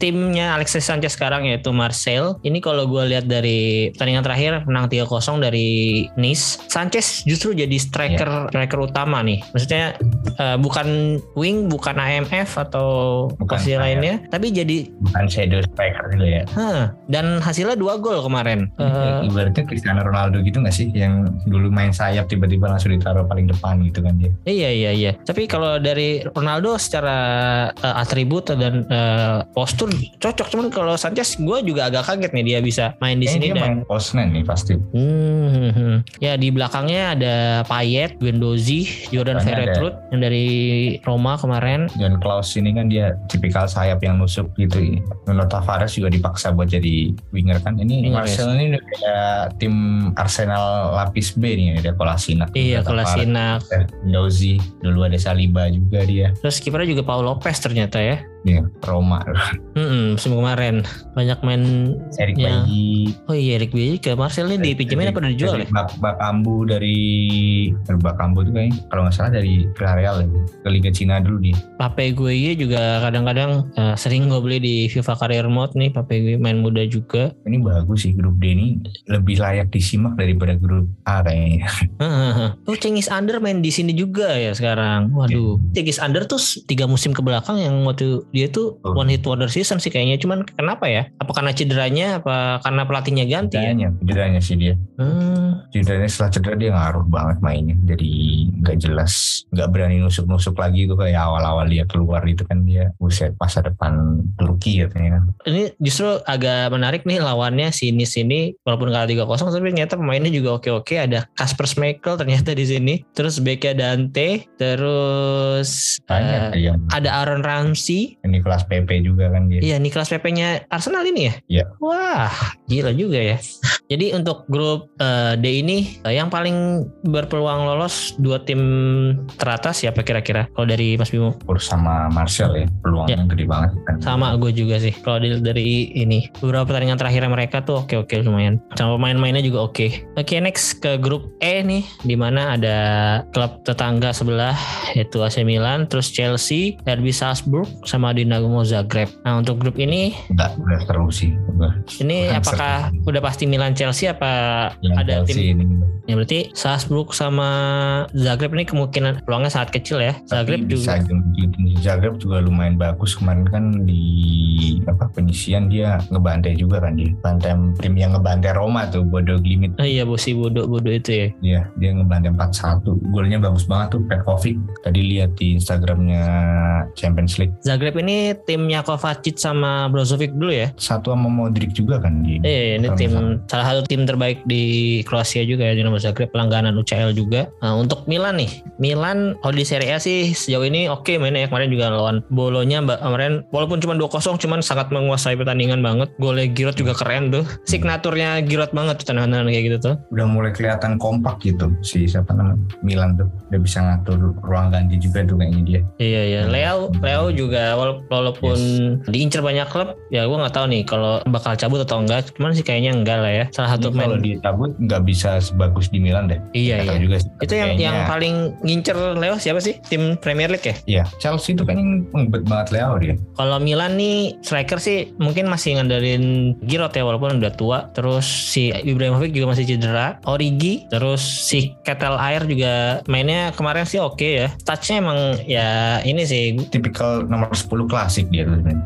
timnya Alexis Sanchez sekarang yaitu Marcel. Ini kalau gue lihat dari pertandingan terakhir menang 3-0 dari Nice. Sanchez justru jadi striker striker utama nih. Maksudnya eh, bukan wing, bukan AMF atau Bukan posisi sayap. lainnya, tapi jadi Bukan shadow striker dulu ya. Hah, dan hasilnya dua gol kemarin. Eh, Ibaratnya Cristiano Ronaldo gitu gak sih yang dulu main sayap tiba-tiba langsung ditaruh paling depan gitu kan dia. iya iya iya. Tapi kalau dari Ronaldo secara eh, atribut dan eh, postur cocok. Cuman kalau Sanchez gue juga agak kaget nih dia bisa main di Kayaknya sini dia dan main nine nih pasti. Hmm, hmm. ya di belakangnya ada Payet, Guendouzi, Jordan ada- Verretrut yang dari Roma kemarin. John Klaus ini kan dia tipikal sayap yang nusuk gitu. Nuno Tavares juga dipaksa buat jadi winger kan. Ini Iya, Marcel ini udah kayak tim Arsenal lapis B nih ada Kolasinac. Iya, Kolasinac. Dozi, dulu ada Saliba juga dia. Terus kipernya juga Paul Lopez ternyata ya. Iya, Roma. Hmm, musim kemarin banyak main Erik Ya. Bayi. Oh iya Eric Bailly ke Marcel ini dipinjemin apa udah dijual ya? Bak Bakambu dari Bakambu tuh kayaknya kalau nggak salah dari Villarreal ya. Ke Liga Cina dulu dia. Pape gue juga kadang-kadang eh, sering gue beli di FIFA Career Mode nih Pape gue main muda juga. Ini bagus sih grup D ini lebih layak disimak daripada grup A kayaknya. *laughs* oh Cengiz Under main di sini juga ya sekarang. Waduh, Cengiz Under tuh tiga musim ke belakang yang waktu dia tuh Oh. one hit wonder season sih kayaknya. Cuman kenapa ya? Apa karena cederanya? Apa karena pelatihnya ganti ya? Cederanya, cederanya sih dia. Hmm, Cederanya setelah cedera dia ngaruh banget mainnya. Jadi nggak jelas, nggak berani nusuk-nusuk lagi itu kayak awal-awal dia keluar itu kan dia buset masa depan Turki katanya kan. ini justru agak menarik nih lawannya sini sini walaupun kalah 3-0 tapi ternyata pemainnya juga oke-oke ada Kasper Schmeichel ternyata di sini terus Beka Dante terus Banyak yang ada Aaron Ramsey Nicolas Pepe juga kan dia. Iya, Nicolas Pepe-nya Arsenal ini ya? Iya. Wah, gila juga ya. Jadi untuk grup eh, D ini eh, yang paling berpeluang lolos dua tim teratas siapa kira-kira? Kalau dari Mas Bimo? Spurs sama Martial ya peluangnya gede banget kan. Sama gue juga sih. Kalau dari ini beberapa pertandingan terakhir mereka tuh oke-oke lumayan. Sama pemain-mainnya juga oke. Oke, next ke grup E nih di mana ada klub tetangga sebelah yaitu AC Milan, terus Chelsea, RB Salzburg sama Dinamo Zagreb. Nah, untuk grup ini Enggak, udah terlalu sih. Ini Bukan apakah udah pasti Milan Chelsea apa Yang ada tim Chelsea ini. Ya berarti Salzburg sama Zagreb ini kemungkinan peluangnya sangat kecil ya. Zagreb Tapi juga. di Zagreb juga lumayan bagus kemarin kan di apa penyisian dia ngebantai juga kan dia bantai tim yang ngebantai Roma tuh Bodo Glimit Oh iya bosi bodoh bodoh itu ya. dia dia ngebantai 4-1 golnya bagus banget tuh Petkovic tadi lihat di Instagramnya Champions League Zagreb ini timnya Kovacic sama Brozovic dulu ya. satu sama Modric juga kan di Eh ini Sama-sama. tim salah satu tim terbaik di Kroasia juga ya Dinamo Zagreb pelangganan UCL juga. Nah, untuk Milan nih, Milan kalau di Serie A sih sejauh ini oke mainnya ya kemarin juga lawan Bolonya Mbak kemarin walaupun cuma 2-0 cuman sangat menguasai pertandingan banget. Golnya Giroud juga keren tuh. Signaturnya Giroud banget tuh tendangan kayak gitu tuh. udah mulai kelihatan kompak gitu si siapa namanya Milan tuh udah bisa ngatur ruang ganti juga tuh kayaknya dia Iya iya, Hmm. Leo Leo juga wala- walaupun diincar banyak klub, ya gue nggak tahu nih kalau bakal cabut atau enggak. Cuman sih kayaknya enggak lah ya. Salah satu Ini kalau main. dicabut nggak bisa sebagus di Milan deh Iya iya. juga sih. Itu yang Kayaknya- yang paling ngincer Leo siapa sih? Tim Premier League ya? Iya, Chelsea itu kayaknya ngebet banget Leo dia. Kalau Milan nih striker sih mungkin masih ngandelin Giroud ya walaupun udah tua. Terus si Ibrahimovic juga masih cedera. Origi, terus si Ketel Air juga mainnya kemarin sih oke ya. Touchnya emang ya ini sih. Tipikal nomor 10 klasik dia tuh sebenarnya.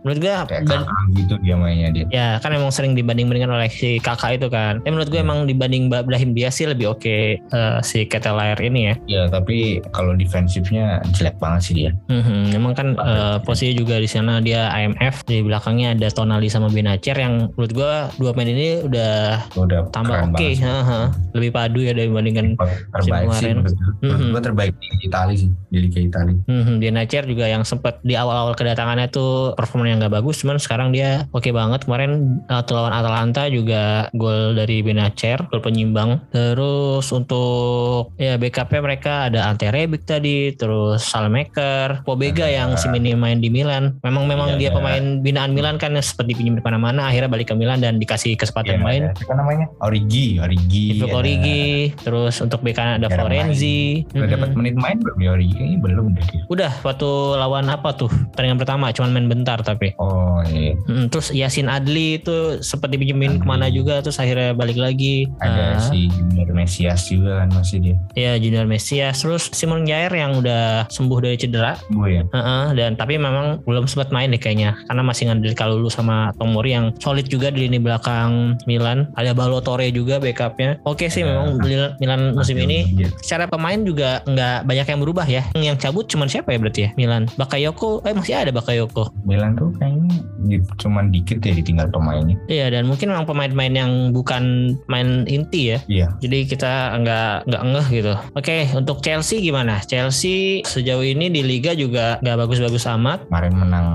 Menurut gue Kayak kakak gitu dia mainnya dia. Ya kan emang sering dibanding-bandingkan oleh si kakak itu kan. Tapi menurut gue Hmm. emang dibanding Mbak Brahim dia sih lebih oke eh, si Ketelair ini ya. Ya, tapi kalau defensifnya jelek banget sih dia. Mhm, Emang kan eh, posisi juga di sana dia IMF di belakangnya ada Tonali sama Benacer yang menurut gue dua main ini udah Udah tambah oke. Heeh. lebih padu ya dibandingkan Terbaik sih kemarin. menurut gue. Menurut Mhm. gue terbaik di Italia sih, di Liga Italia. Hmm, Benacer juga yang sempat di awal-awal kedatangannya tuh performanya nggak bagus, cuman sekarang dia oke banget. Kemarin waktu lawan Atalanta juga gol dari Benacer, gol penyimbang. Terus untuk ya backupnya mereka ada Ante Rebic tadi, terus Salmaker, Pobega yang si mini main di Milan. Memang memang dia Iya, ada- pemain binaan Milan kan yang sempat dipinjam di mana-mana, akhirnya balik ke Milan dan dikasih kesempatan Iya, main. ada- Apa namanya? Origi, Origi. Ivo ada- Origi, terus untuk kanan ada Florenzi. Udah dapat menit main belum ya Origi? Belum deh dia. Udah waktu lawan apa tuh pertandingan pertama cuman main bentar tapi Oh iya. Mm, terus Yasin Adli itu sempat dipinjemin Adli. ke mana juga terus akhirnya balik lagi Ada Ah, si Junior Mesias juga kan masih dia. ya Junior Mesias terus Simon Jair yang udah sembuh dari cedera Gue ya. Heeh, dan tapi memang belum sempat main deh kayaknya karena masih ngandelin Kalulu sama Tomori yang solid juga di lini belakang Milan ada Balotore juga backupnya oke sih Ya. memang Milan, Milan musim ini Dia. secara pemain juga nggak banyak yang berubah ya yang cabut cuman siapa ya berarti ya Milan Bakayoko eh masih ada Bakayoko Milan tuh kayaknya di- cuman dikit ya ditinggal pemainnya. Iya dan mungkin memang pemain-pemain yang bukan main inti ya. Iya. Jadi kita nggak nggak ngeh gitu. Oke untuk Chelsea gimana? Chelsea sejauh ini di Liga juga nggak bagus-bagus amat. Kemarin menang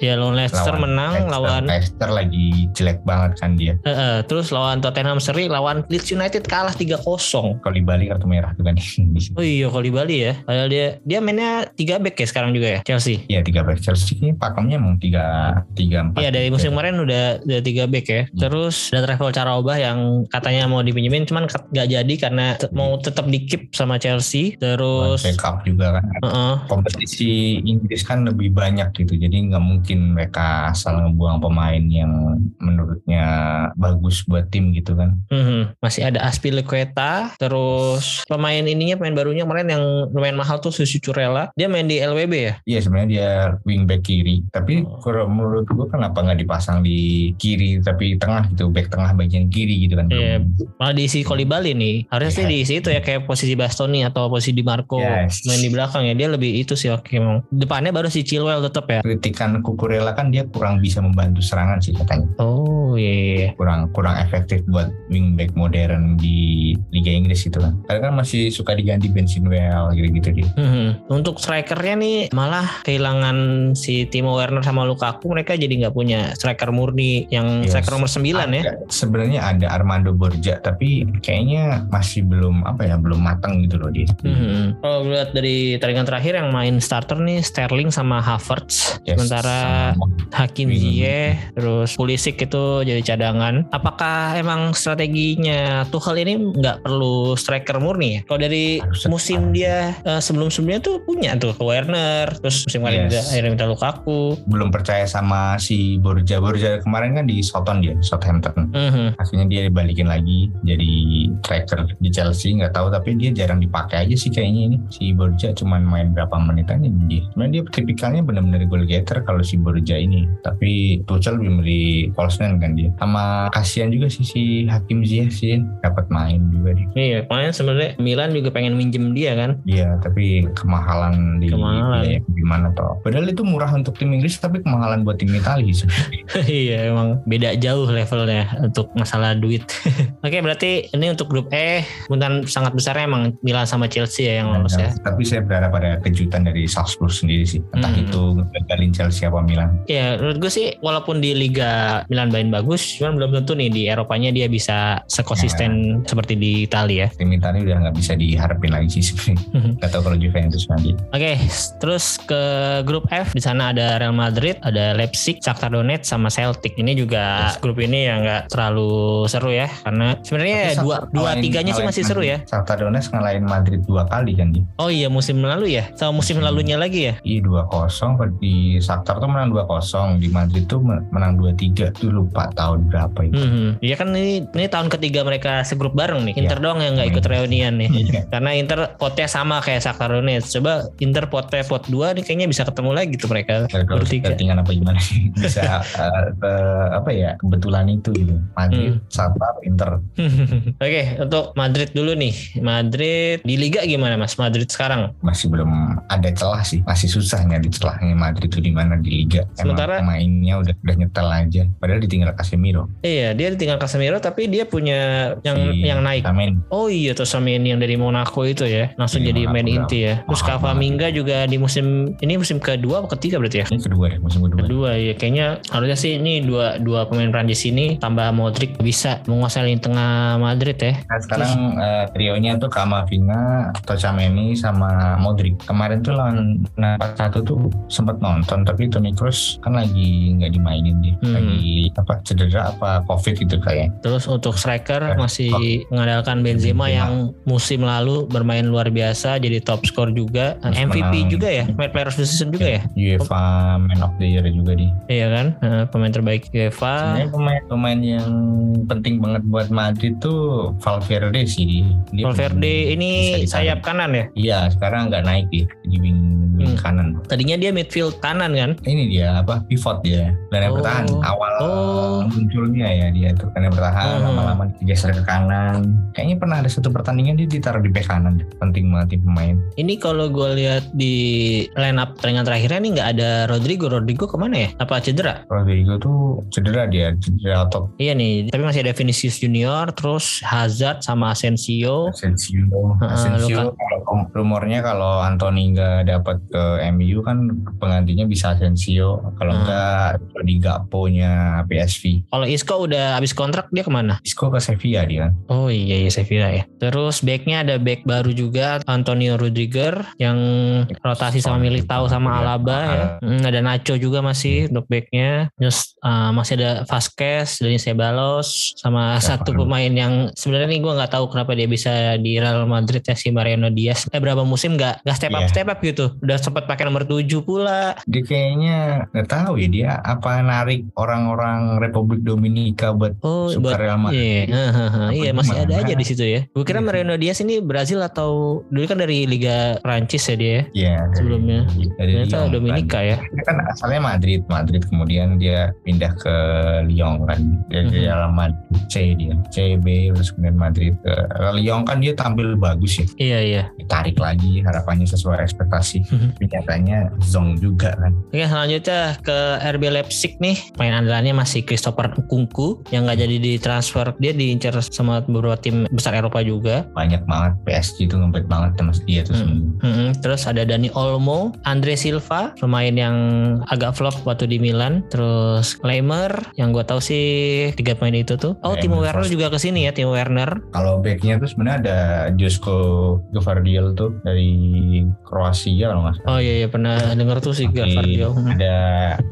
Ya lawan Leicester lawan menang, Leicester. lawan Leicester lagi jelek banget kan dia. eh, eh, terus lawan Tottenham seri, lawan Leeds United kalah 3-0. Kalau Bali kartu merah tuh kan. Oh iya kalau Bali ya. Padahal dia dia mainnya 3 back ya sekarang juga ya Chelsea. Iya tiga back Chelsea ini pakemnya emang tiga tiga empat. Iya dari musim kemarin udah udah tiga back ya. Terus ada Travel Carobah yang katanya mau dipinjemin cuman nggak jadi karena te- mau tetap dikip sama Chelsea. Terus backup juga kan. Heeh. Kompetisi Inggris kan lebih banyak gitu, jadi nggak mungkin mereka asal ngebuang pemain yang menurutnya bagus buat tim gitu kan. Mhm. Masih ada Aspilicueta, terus pemain ininya pemain barunya kemarin yang lumayan mahal tuh Susu Curella. Dia main di LWB ya? Iya sebenarnya dia wingback kiri, tapi Oh. kalau menurut gua kenapa nggak dipasang di kiri tapi tengah gitu, back tengah bagian kiri gitu kan? Iya. Belum- Malah diisi Kolibali nih. Harusnya sih Iya. diisi itu ya kayak posisi Bastoni atau posisi Di Marco Yes. main di belakang ya. Dia lebih itu sih oke emang. Depannya baru si Chilwell tetap ya. Kritikan Kukurela kan dia kurang bisa membantu serangan sih katanya. Oh iya. iya, iya. kurang kurang efektif buat wingback modern di Liga Inggris gitu kan. Karena kan masih suka diganti Ben Chilwell gitu-gitu dia. Mhm. Untuk strikernya nih malah kehilangan si Timo Werner sama Lukaku mereka jadi nggak punya striker murni yang Yes. striker nomor 9 ya. Ada- Sebenarnya ada Armando Borja tapi kayaknya masih belum apa ya belum matang gitu loh dia. Hmm. Kalau lihat dari taringan terakhir yang main starter nih Sterling sama Havertz. Yes, Sementara sama- Hakim. Ziyech terus Pulisic itu jadi cadangan. Apakah emang strateginya Tuchel ini nggak perlu striker murni ya? Kalau dari musim dia eh, sebelum-sebelumnya tuh punya tuh Werner, terus musim kemarin Yes. akhirnya minta Lukaku. belum percaya sama si Borja. Borja kemarin kan di Southampton dia, Southampton. Mhm. Akhirnya dia dibalikin lagi jadi striker di Chelsea nggak tahu tapi dia jarang dipakai aja sih kayaknya ini si Borja cuman main berapa menit aja dia. Sebenarnya dia tipikalnya benar-benar goal getter kalau si Borja ini. Tapi Tuchel lebih milih Paulsen kan dia. Sama kasihan juga sih si Hakim Ziyech sih dapat main juga dia. Iya, kemarin sebenarnya Milan juga pengen minjem dia kan. Iya, tapi kemahalan di Kemahalan. biaya gimana Padahal itu murah untuk tim Inggris tapi kemahalan buat tim Italia *laughs* iya, emang beda jauh levelnya untuk masalah duit. *laughs* Oke, berarti ini untuk grup E, kemungkinan sangat besarnya emang Milan sama Chelsea ya yang lolos ya. Tapi saya berharap ada kejutan dari Salzburg sendiri sih. Entah Hmm. itu gagalin Chelsea apa Milan. Ya, menurut gue sih walaupun di Liga Milan main bagus, cuman belum tentu nih di Eropanya dia bisa sekonsisten seperti di Italia ya. Tim Italia udah nggak bisa diharapin lagi sih sebenarnya. Gak tahu kalau Juventus nanti. Oke, terus ke grup F di sana ada Real Madrid, ada Leipzig, Shakhtar Donetsk sama Celtic. Ini juga grup ini ya nggak terlalu seru ya, karena sebenarnya dua dua tiganya sih masih seru ya. Shakhtar Donetsk ngalahin Madrid dua kali kan dia. Oh iya musim lalu ya, sama musim Hmm. lalunya lagi ya. Iya 2-0 di Shakhtar tuh menang 2-0 di Madrid tuh men- menang 2-3 itu lupa tahun berapa itu. Hmm, ya kan ini ini tahun ketiga mereka segrup bareng nih. Inter Iya. doang yang nggak ikut Hmm. reunian nih. *laughs* Iya. Karena Inter potnya sama kayak Shakhtar Donetsk. Coba Inter potnya pot 2 nih kayaknya bisa ketemu lagi tuh mereka Ya, kalau bertiga. settingan apa gimana *laughs* bisa eh, eh, apa ya kebetulan itu gitu Madrid, Hmm. Shakhtar, Inter *laughs* Oke, untuk Madrid dulu nih. Madrid di liga gimana Mas? Madrid sekarang. masih belum ada celah sih masih susah nyari celahnya Madrid itu di mana di Liga Sementara- Emang pemainnya udah udah nyetel aja padahal ditinggal Casemiro Iya, dia tinggal Casemiro tapi dia punya yang Si yang naik. Amin Oh iya tuh sama ini yang dari Monaco itu ya. Langsung Iya, jadi main inti ya. Terus Kavaminga juga di musim ini musim kedua atau ketiga berarti ya? ini kedua ya musim kedua Kedua ya kayaknya harusnya sih ini dua dua pemain Prancis ini tambah Modric bisa menguasai lini tengah Madrid ya. Nah, sekarang eh, trionya tuh Kamavinga, Tocameni sama Modric. Kemarin tuh lawan nah, 4-1 tuh sempat nonton tapi Toni Kroos kan lagi nggak dimainin dia. Hmm. Lagi apa cedera apa Covid gitu kayak. Terus untuk striker Eh, masih mengandalkan Benzema, Benzema. yang musim lalu bermain luar biasa jadi top skor juga, Terus MVP menang. juga ya, Player of Season juga ya. UEFA Man of the Year juga dia. Iya kan, Eh, pemain terbaik UEFA. Sebenarnya pemain-pemain yang penting banget buat Madrid tuh Valverde sih. Dia Valverde ini sayap kanan ya. Iya, sekarang nggak naik dia di wing, wing Hmm. kanan. Tadinya dia midfield kanan kan. Ini dia apa pivot dia. Dan Oh. bertahan awal Oh. munculnya ya dia tuh karena bertahan Hmm. lama-lama digeser ke kanan. Kayaknya pernah ada satu pertandingan dia ditaruh di bek kanan. Penting banget nih pemain. Ini kalau gue lihat di line up pertandingan terakhirnya nih nggak ada Rodrigo. Rodrigo ke mana ya? Apa cedera? Rodrigo tuh cedera dia, cedera otot. Iya nih, tapi masih ada Vinicius Junior, terus Hazard sama Asensio. Asensio, Heeh, Asensio kalau rum- rumornya kalau Anthony nggak dapat ke MU kan penggantinya bisa Asensio. Kalau Hmm. nggak di Gapo-nya PSV. Kalau Isco udah habis kontrak dia ke mana? Isco ke Sevilla dia. Oh iya iya Sevilla ya. Terus backnya ada back baru juga Antonio Rudiger yang rotasi sama Militao sama Alaba ya. Hmm, ada Nacho juga masih untuk backnya. Terus uh, masih ada Vasquez, Dani Ceballos sama Ya, satu baru. pemain yang sebenarnya nih gue nggak tahu kenapa dia bisa di Real Madrid ya si Mariano Diaz. Eh berapa musim nggak nggak step up Iya. step up gitu. Udah sempat pakai nomor 7 pula. Dia kayaknya nggak tahu ya dia apa narik orang-orang Republik Dominika buat Oh, suka buat Real Madrid. Iya. Apa iya masih ada aja di situ ya. Gue kira Iya. Mariano Diaz ini Brazil atau dulu kan dari Liga Prancis ya dia. ya? Iya. Sebelumnya. dari Ternyata Lyon, Dominika kan. ya. Dia kan asalnya Madrid, Madrid kemudian dia pindah ke Lyon kan. Dia Mhm. di dalam Madrid C dia, C B terus kemudian Madrid ke Lyon kan dia tampil bagus ya. Iya iya. Ditarik lagi harapannya sesuai ekspektasi. Tapi nyatanya zong juga kan. Oke selanjutnya ke RB Leipzig nih main andalannya masih Christopher Kunku yang nggak jadi ditransfer dia diincar sama beberapa tim besar Eropa juga. Banyak banget PSG itu ngempet banget sama dia tuh semua. Mm-mm. Terus ada Dani Olmo, Andre Silva pemain yang agak flop waktu di Milan. Terus Leimer yang gue tahu sih tiga pemain itu tuh. Oh Timo Werner juga ke sini ya Timo Werner. Kalau backnya tuh sebenarnya ada Josko Gvardiol tuh dari Kroasia kalau nggak. Oh iya iya pernah denger tuh sih Tapi Gavardio. Ada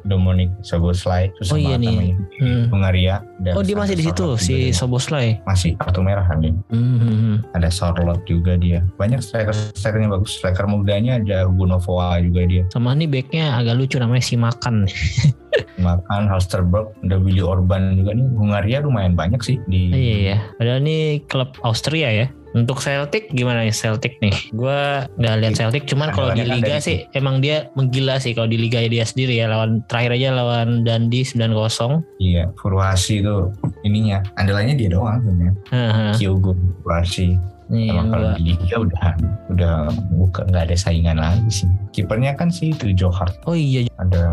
Dominic Soboslai susah Oh iya nih. Hmm. Hungaria. Ada Oh dia masih di situ si dia. Soboslai. masih kartu merah kan dia. Hmm, hmm, hmm. Ada Sorlot juga dia. Banyak striker strikernya bagus. Striker mudanya ada Hugo Novoa juga dia. Sama nih backnya agak lucu namanya si Makan. *laughs* Makan Halsterberg, ada Willy Orban juga nih. Hungaria lumayan banyak sih di Iya iya. Padahal nih klub Austria ya. Untuk Celtic gimana nih Celtic nih? Gua nggak lihat Celtic, cuman kalau di liga sih emang dia menggila sih kalau di liga dia sendiri ya lawan terakhir aja lawan Dundee 9-0. Iya, Furuhashi itu ininya andalannya dia doang sebenarnya. Haha. Kyogo Furuhashi. Nih yang Emang kalau di liga udah udah bukan nggak ada saingan lagi sih. Kipernya kan sih itu Johar. Oh iya Ada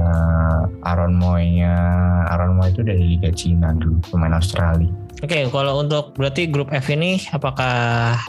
Aaron Moy-nya. Aaron Moy itu dari Liga Cina dulu, pemain Australia. Oke, kalau untuk berarti grup F ini apakah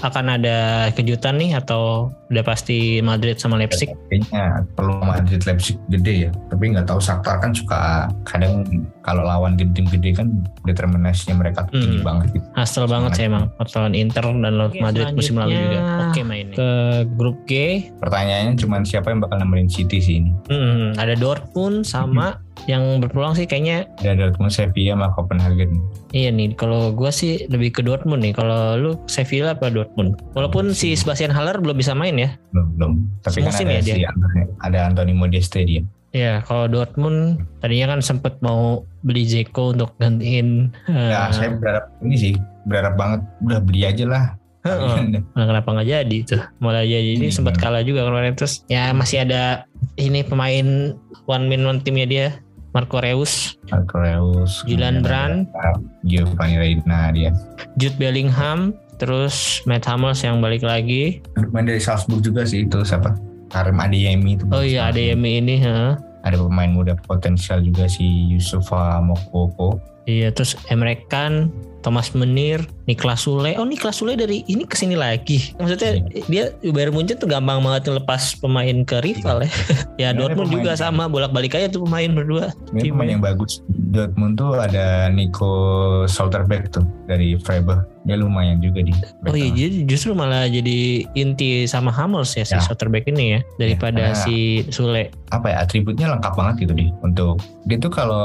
akan ada kejutan nih atau udah pasti Madrid sama Leipzig? Kayaknya perlu Madrid Leipzig gede ya. Tapi nggak tahu Shakhtar kan suka kadang kalau lawan tim-tim gede kan determinasinya mereka tinggi Hmm. banget gitu. Hustle banget sih emang lawan Inter dan lawan Oke. Madrid musim lalu juga. Oke mainnya. Ke grup G, Pertanyaannya cuma siapa yang bakal nemenin City sih ini? hmm, ada Dortmund sama yang berpeluang sih kayaknya Ada Dortmund, Sevilla, sama Copenhagen. Iya nih, kalau gua sih lebih ke Dortmund nih. Kalau lu Sevilla apa Dortmund? Walaupun si Sebastian Haller belum bisa main ya. Belum, belum. Tapi kan Semusim ada ya si dia? Ada Anthony Modeste dia. Ya, kalau Dortmund tadinya kan sempet mau beli Zeko untuk gantiin. eh, Ya, saya berharap ini sih, berharap banget udah beli aja lah. heeh. Nah, kenapa nggak jadi tuh? Mulai jadi ini Iya. sempat kalah juga kemarin terus. Ya masih ada ini pemain one man one timnya dia, Marco Reus, Marqueus, Julian Brand. Giovanni Reina dia. Jude Bellingham, terus Matt Hummels yang balik lagi. Main dari Salzburg juga sih itu siapa? Karim Adeyemi itu. Oh iya, ada Yemi ini, heeh. Ada pemain muda potensial juga si Yusufa Mokoko. Iya, terus Emre Can, Thomas Menir, Niklas Sule. Oh, Niklas Sule dari ini ke sini lagi. Maksudnya dia Bayern Munchen tuh gampang banget ngelepas pemain ke rival ya. *laughs* ya Sebenarnya Dortmund juga pemain- sama bolak-balik aja tuh pemain berdua. Ini pemain Timnya. yang bagus. Dortmund tuh ada Nico Solterbeck tuh dari Freiburg. Dia lumayan juga di. Oh iya, jadi justru malah jadi inti sama Hummels ya si Ya. Soderbergh ini ya daripada karena- si Sule. apa ya atributnya lengkap banget gitu deh untuk dia tuh kalau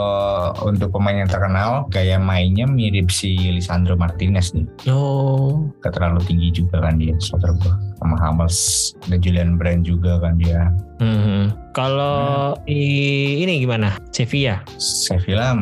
untuk pemain yang terkenal gaya mainnya mirip si Lisandro Martinez nih. Oh, gak terlalu tinggi juga kan dia Soderbergh sama Hummels. Ada Julian Brand juga kan dia. Hmm. kalau i- ini gimana? Sevilla. Sevilla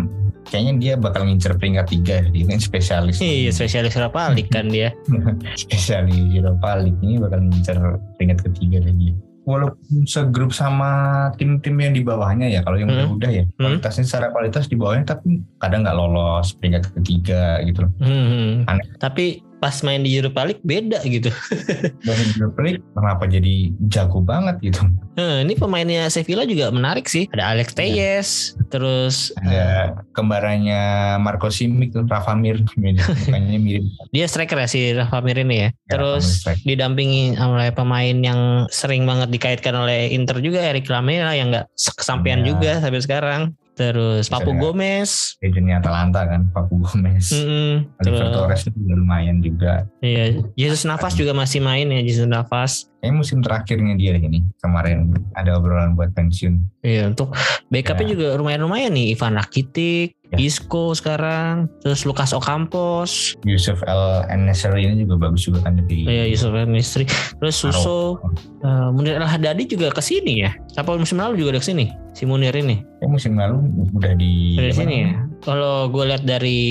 kayaknya dia bakal ngincer peringkat tiga dia kan spesialis. Iya, spesialis Europa League kan dia. *laughs* spesialis Europa League ini bakal ngincer peringkat ketiga lagi walaupun segrup sama tim-tim yang di bawahnya ya kalau yang Hmm. udah-udah ya kualitasnya secara kualitas di bawahnya tapi kadang nggak lolos peringkat ketiga gitu loh Hmm. Aneh. Tapi pas main di Europa League beda gitu. *laughs* di Europa League kenapa jadi jago banget gitu Nah, ini pemainnya Sevilla juga menarik sih. Ada Alex Telles, terus ada kembarannya Marco Simic tuh Rafa Mir *laughs* mukanya mirip dia striker ya si Rafa Mir ini ya. Ya, Terus didampingi oleh pemain yang sering banget dikaitkan oleh Inter juga Eric Lamela yang nggak kesampaian Ya. juga sampai sekarang. Terus Bisa Papu. Gomez. legendnya Atalanta kan Papu Gomez Mm-mm. Oliver Terus Torres juga lumayan juga iya, Jesus Navas juga masih main ya Jesus Navas. Kayaknya musim terakhirnya dia ini kemarin ada obrolan buat pensiun Iya untuk backupnya Ya. juga lumayan-lumayan nih Ivan Rakitic, Ya. Isco sekarang, terus Lucas Ocampos, Yusuf El Eneseri ini juga bagus juga kan di ya Yusuf Mistri, terus Suso, uh, Munir El Haddadi juga ke sini ya. Apa musim lalu juga ada ke sini? Si Munir ini Kayak musim lalu udah di dari apa sini ya. Kalau gue lihat dari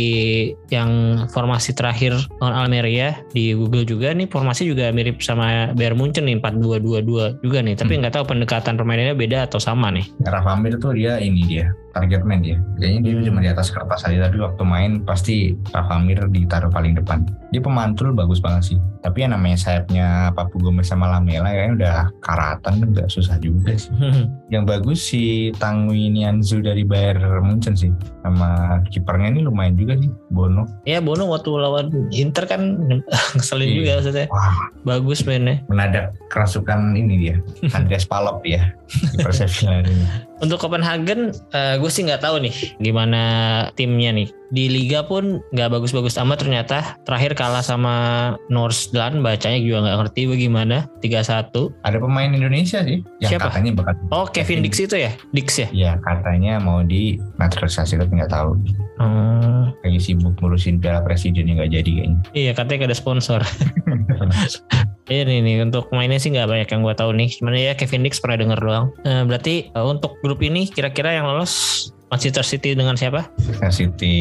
yang formasi terakhir lawan Almeria di Google juga nih formasi juga mirip sama Bayern Munchen nih 4-2-2-2 juga nih. Tapi Hmm. nggak tahu pendekatan permainannya beda atau sama nih. Rafa Mir tuh dia ini dia target man dia. Kayaknya dia Hmm. cuma di atas kertas aja tapi waktu main pasti Rafa Mir ditaruh paling depan. Dia pemantul bagus banget sih. Tapi yang namanya sayapnya Papu Gomez sama Lamela kayaknya udah karatan nggak susah juga sih. *laughs* Yang bagus si Tanguy Nianzu dari Bayern Munchen sih. Sama kipernya ini lumayan juga sih Bono. ya Bono waktu lawan Inter kan *laughs* ngeselin Iya. juga maksudnya. Wah Bagus mainnya. menadak kerasukan ini dia. *laughs* Andreas Palop dia. Kiper Sevilla ini. Untuk Copenhagen, gue sih nggak tahu nih gimana timnya nih. Di Liga pun nggak bagus-bagus amat ternyata. Terakhir kalah sama Nordsjælland, bacanya juga nggak ngerti bagaimana. 3-1. Ada pemain Indonesia sih yang Siapa? katanya bakal Oh Kevin Dix itu ya? Dix ya? Ya katanya mau di naturalisasi tapi nggak tahu. Hmm, Lagi sibuk ngurusin piala presiden yang nggak jadi kayaknya. iya katanya nggak ada sponsor. *laughs* Iya nih, untuk mainnya sih nggak banyak yang gue tahu nih. Cuman ya Kevin Dix pernah denger doang. Eh, berarti eh, untuk grup ini kira-kira yang lolos Manchester City dengan siapa? Manchester City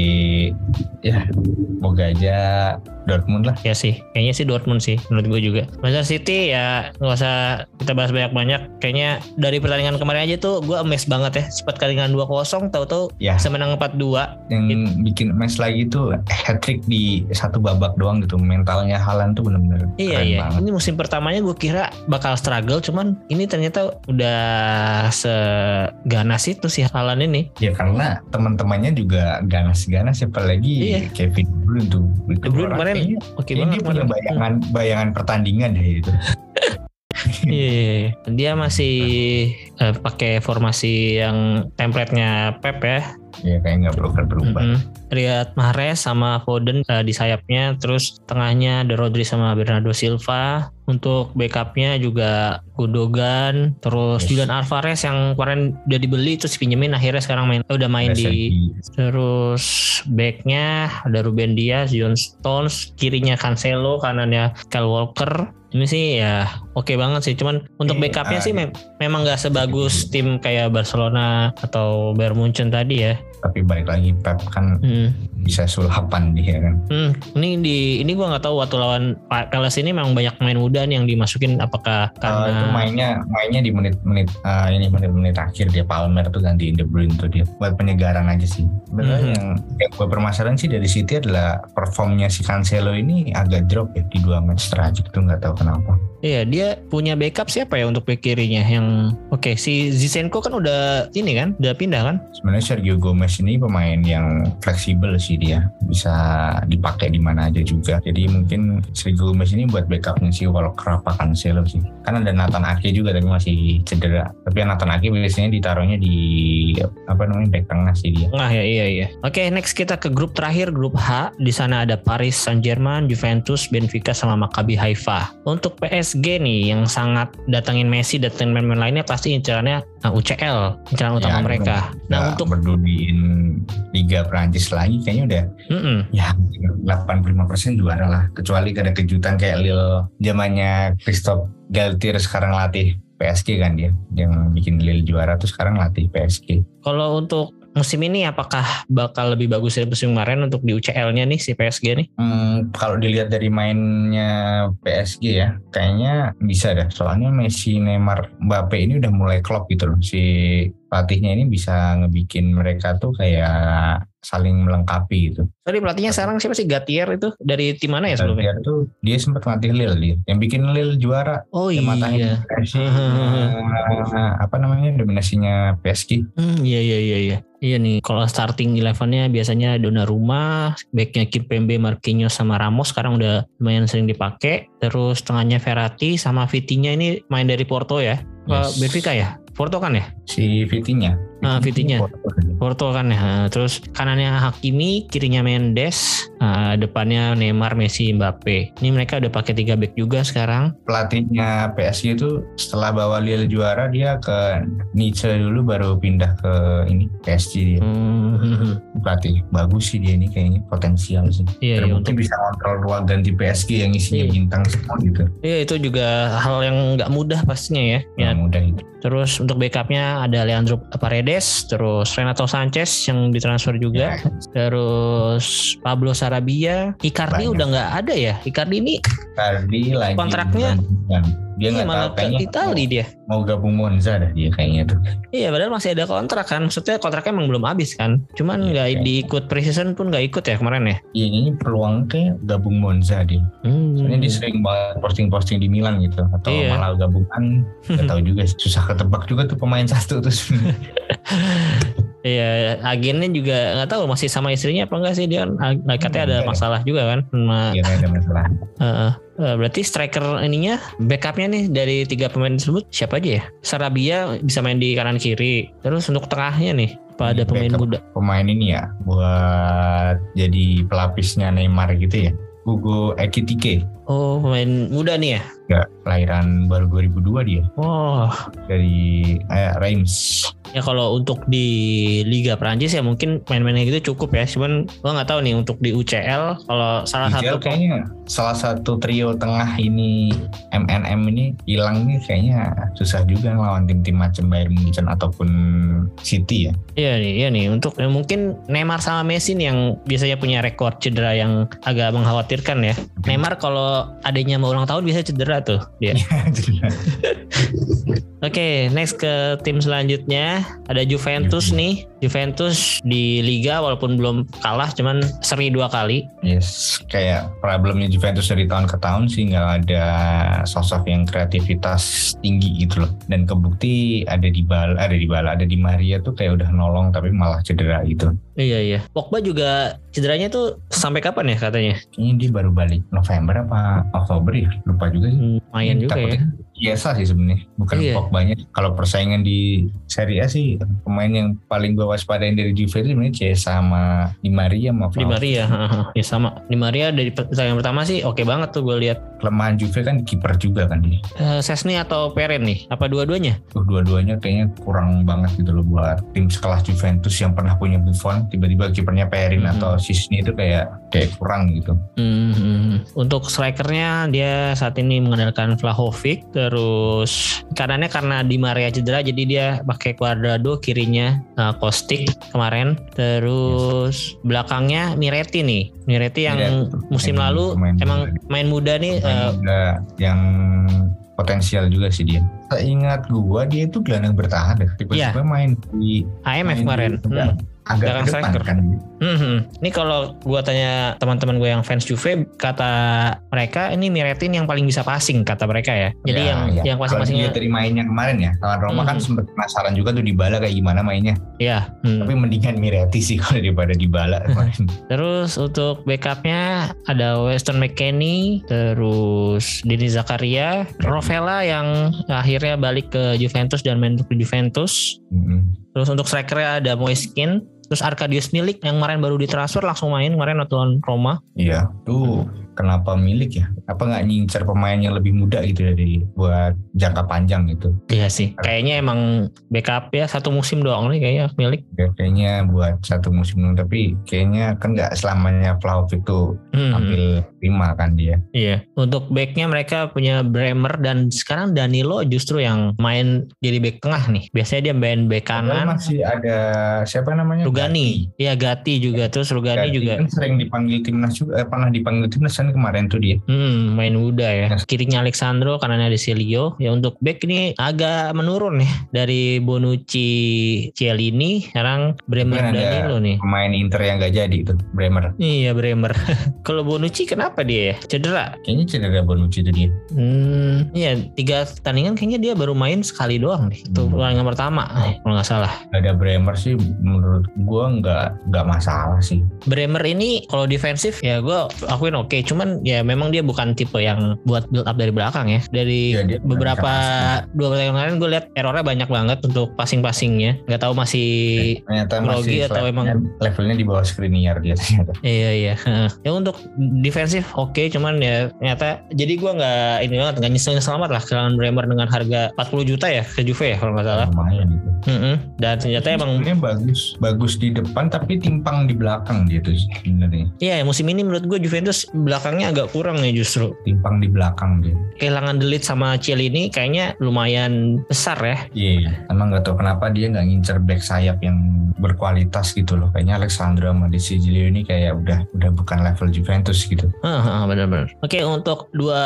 ya moga aja Dortmund lah. Ya sih, kayaknya sih Dortmund sih menurut gue juga. Manchester City ya nggak usah kita bahas banyak-banyak. Kayaknya dari pertandingan kemarin aja tuh gue emes banget ya. Sempat kali dengan 2-0 tahu-tahu Ya bisa menang 4-2. yang bikin match lagi tuh hat trick di satu babak doang gitu. Mentalnya Halan tuh bener-bener Iya keren iya. banget. Ini musim pertamanya gue kira bakal struggle, cuman ini ternyata udah seganas itu sih Halan ini. Ya karena teman-temannya juga ganas-ganas apalagi Iya. Kevin De Bruyne tuh. Bruyne kemarin kayaknya- oke banget. dia punya bayangan bayangan pertandingan deh itu. *laughs* Iya, iya, iya. dia masih eh, pakai formasi yang template-nya Pep ya. Ya kayaknya nggak berubah berubah. Mm-mm. Riyad Mahrez sama Foden eh, di sayapnya, terus tengahnya ada Rodri sama Bernardo Silva. Untuk backupnya juga Gundogan, terus Yes. Julian Alvarez yang kemarin udah dibeli terus pinjemin akhirnya sekarang main eh, udah main Ada di terus backnya ada Ruben Dias, John Stones, kirinya Cancelo, kanannya Kyle Walker. Ini sih ya oke banget sih. Cuman untuk Iya, backupnya sih mem- memang nggak sebagus tim kayak Barcelona atau Bayern Munchen tadi ya. Tapi balik lagi Pep kan Hmm. Bisa sulapan dia kan. Hmm, ini di ini gua nggak tahu waktu lawan Palace ini memang banyak main muda nih yang dimasukin apakah Eh, karena itu mainnya mainnya di menit-menit eh, ini menit-menit akhir dia Palmer tuh gantiin De Bruyne tuh dia buat penyegaran aja sih. Sebenarnya Mhm. yang yang gue permasalahan sih dari City adalah performnya si Cancelo ini agak drop ya di dua match terakhir tuh nggak tahu kenapa. Iya, dia punya backup siapa ya untuk back kirinya yang oke si Zizenko kan udah ini kan, udah pindah kan? Sebenarnya Sergio Gomez ini pemain yang fleksibel sih dia bisa dipakai di mana aja juga. Jadi mungkin Sergio Gomez ini buat backupnya sih kalau kenapa Cancelo sih. Kan ada Nathan Ake juga tapi masih cedera. Tapi Nathan Ake biasanya ditaruhnya di apa namanya back tengah sih dia. Nah ya iya iya. Oke next kita ke grup terakhir grup H. Di sana ada Paris Saint Germain, Juventus, Benfica sama Maccabi Haifa. Untuk PSG nih yang sangat datangin Messi, datangin pemain lainnya pasti incarannya nah, UCL, incaran utama Ya, mereka. Udah Nah untuk berduduin Liga Prancis lagi kayaknya udah Mm-mm. ya 85% juara lah. Kecuali ada kejutan kayak Lille zamannya Christophe Galtier sekarang latih PSG kan dia yang bikin Lille juara tuh sekarang latih PSG. kalau untuk musim ini apakah bakal lebih bagus dari musim kemarin untuk di UCL-nya nih si PSG nih? Hmm, kalau dilihat dari mainnya PSG ya, kayaknya bisa dah. Soalnya Messi, Neymar, Mbappe ini udah mulai klop gitu loh. Si pelatihnya ini bisa ngebikin mereka tuh kayak saling melengkapi gitu. Tadi pelatihnya sekarang siapa sih Gatier itu dari tim mana ya sebelumnya? Dia tuh dia sempat ngelatih Lille dia, yang bikin Lille juara. Oh Yang iya. PSG, *laughs* eh, apa namanya dominasinya PSG. Hmm, iya iya iya iya. Iya nih, kalau starting elevennya biasanya Donnarumma, backnya Kimpembe, Marquinhos sama Ramos sekarang udah lumayan sering dipakai. Terus tengahnya Verratti sama Vitinha ini main dari Porto ya. Yes. Benfica ya? Porto kan ya? Si Vitinya. Ah, Vitinha. Porto kan. Porto kan ya. Terus kanannya Hakimi, kirinya Mendes, Nah, depannya Neymar, Messi, Mbappe. Ini mereka udah pakai tiga back juga sekarang. Pelatihnya PSG itu setelah bawa Lille juara dia ke Nice dulu baru pindah ke ini PSG dia. Hmm. Pelatih bagus sih dia ini kayaknya potensial sih. Iya, iya, Terbukti untuk bisa kontrol ruang ganti PSG yang isinya Iya. bintang semua gitu. Iya itu juga hal yang nggak mudah pastinya ya. Ya, mudah itu. Terus untuk backupnya ada Leandro Paredes, terus Renato Sanchez yang ditransfer juga, terus Pablo Sarabia, Icardi Banyak. udah nggak ada ya? Icardi ini Tadi lagi Kontraknya- bulan-bulan. Dia iya, nggak tahu malah ke kayaknya Itali dia. mau gabung Monza dah dia kayaknya tuh. Iya padahal masih ada kontrak kan, maksudnya kontraknya emang belum habis kan. Cuman Iya, nggak iya. diikut preseason pun nggak ikut ya kemarin ya. Iya ini peluang kayak gabung Monza dia. Hmm. Soalnya dia sering banget posting-posting di Milan gitu atau Iya. malah gabungan nggak tahu juga *laughs* susah ketebak juga tuh pemain satu tuh sebenarnya. *laughs* Iya, agennya juga nggak tahu masih sama istrinya apa enggak sih dia kan ag- katanya ada Enggak ya. masalah juga kan sama Iya ada masalah. *laughs* Heeh. Eh, berarti striker ininya backupnya nih dari tiga pemain tersebut siapa aja ya? Sarabia bisa main di kanan kiri. Terus untuk tengahnya nih apa ada Ini pemain muda? Pemain ini ya buat jadi pelapisnya Neymar gitu ya. Hugo Ekitike. Oh pemain muda nih ya? Enggak, kelahiran baru 2002 dia Oh dari eh, Reims. ya kalau untuk di Liga Prancis ya mungkin main-mainnya gitu cukup ya. Cuman gua nggak tahu nih untuk di UCL kalau salah ICL satu kayaknya salah satu trio tengah ini MNM ini hilang nih kayaknya susah juga lawan tim-tim macam Bayern Munchen ataupun City ya. Iya nih, iya nih. Untuk ya mungkin Neymar sama Messi nih yang biasanya punya rekor cedera yang agak mengkhawatirkan ya. Neymar kalau adanya mau ulang tahun bisa cedera tuh dia. *laughs* Oke, next ke tim selanjutnya ada Juventus nih. Juventus di Liga walaupun belum kalah, cuman seri dua kali. yes, kayak problemnya Juventus dari tahun ke tahun sih nggak ada sosok yang kreativitas tinggi gitu loh. Dan kebukti ada di bal, ada di bala, ada di Maria tuh kayak udah nolong tapi malah cedera gitu. Iya iya. Pogba juga cederanya tuh sampai kapan ya katanya? Kayaknya dia baru balik November apa Oktober ya, lupa juga sih. Hmm, Lumayan juga ya. Takutnya biasa sih sebenarnya bukan Iya. Pogba-nya kalau persaingan di Serie A sih pemain yang paling gue waspadain dari Juve sebenarnya Chiesa sama Di Maria sama Di. Maria, ya sama. Di Maria dari pertandingan pertama sih oke banget tuh gue lihat. kelemahan Juve kan kiper juga kan dia Eh, Sesni atau Peren nih? Apa dua-duanya? tuh dua-duanya kayaknya kurang banget gitu loh buat tim sekelas Juventus yang pernah punya Buffon tiba-tiba kipernya Perin atau Sisni itu kayak kayak kurang gitu Hmm, hmm. Untuk strikernya dia saat ini mengandalkan Vlahovic, terus kanannya karena Di Maria cedera jadi dia pakai Cuadrado, kirinya uh, Kostik kemarin, terus belakangnya Miretti nih, Miretti yang Miretti, musim pemain- lalu pemain emang muda. main muda nih. Pemain uh, muda yang potensial juga sih dia Seingat gua dia itu gelandang bertahan deh Iya. tiba-tiba main di AMF main kemarin. di- Hmm. agak ke depan striker. kan Hmm, hmm. Ini kalau gua tanya teman-teman gue yang fans Juve, kata mereka ini Miretin yang paling bisa passing kata mereka ya. Jadi Ya, yang ya. yang Kalau passing-passingnya, dari mainnya kemarin ya lawan Roma kan Mhm. sempet penasaran juga tuh di bala kayak gimana mainnya ya. hmm. tapi mendingan Miretti sih *laughs* kalau daripada di bala kemarin *laughs* Terus untuk backupnya ada Weston McKennie, terus Dini Zakaria, Rovella yang akhirnya balik ke Juventus dan main untuk Juventus. Mhm. Terus untuk strikernya ada Moiskin, terus Arkadius Milik yang kemarin baru ditransfer langsung main kemarin lawan Roma. Iya, tuh kenapa milik ya? Apa nggak ngincer pemain yang lebih muda gitu dari buat jangka panjang gitu? Iya sih, kayaknya emang backup ya satu musim doang nih kayaknya Milik. Ya, kayaknya buat satu musim dulu, tapi kayaknya kan nggak selamanya Vlahovic tuh Hmm, ambil lima kan dia. Iya, untuk backnya mereka punya Bremer dan sekarang Danilo justru yang main jadi back tengah nih. Biasanya dia main back kanan. masih ada siapa namanya? Rugani, iya Gati juga terus Rugani Gatti juga kan sering dipanggil timnas juga, eh, pernah dipanggil timnas kan kemarin tuh dia. hmm, main muda ya. Yes. Kirinya Alexandro, kanannya ada Celio. Ya untuk back ini agak menurun ya dari Bonucci, Cialini, sekarang Bremer ada Danilo nih. Pemain Inter yang gak jadi itu, Bremer. Iya Bremer. *laughs* Kalau Bonucci kenapa dia ya? Cedera. Kayaknya cedera Bonucci itu dia. Hmm, iya tiga pertandingan kayaknya dia baru main sekali doang nih. Itu Hmm. pertandingan pertama eh, kalau nggak salah. Ada Bremer sih menurut gua nggak nggak masalah sih. Bremer ini kalau defensif ya gue akuin oke. Cuman cuman ya memang dia bukan tipe yang buat build up dari belakang ya. Dari dia bukan beberapa dua pertandingan kemarin gue lihat errornya banyak banget untuk passing-passingnya. Nggak tahu masih ternyata grogi masih atau levelnya, emang- levelnya di bawah Skriniar dia ternyata. Iya iya. *laughs* Ya untuk defensif oke, cuman ya ternyata jadi gua nggak ini banget nggak nyesel selamat lah kehilangan Bremer dengan harga 40 juta ya ke Juve ya kalau nggak salah. lumayan itu. Mm-mm. Dan ternyata emang bagus bagus di depan tapi timpang di belakang dia tuh sebenarnya iya musim ini menurut gue Juventus belakangnya agak kurang nih justru. timpang di belakang dia Kehilangan Delit sama Cielini kayaknya lumayan besar ya. iya emang nggak tahu kenapa dia nggak ngincer back sayap yang berkualitas gitu loh kayaknya Alexandro sama Di Sigilio ini kayak udah udah bukan level Juventus gitu Ah, ah, benar-benar. Oke, untuk dua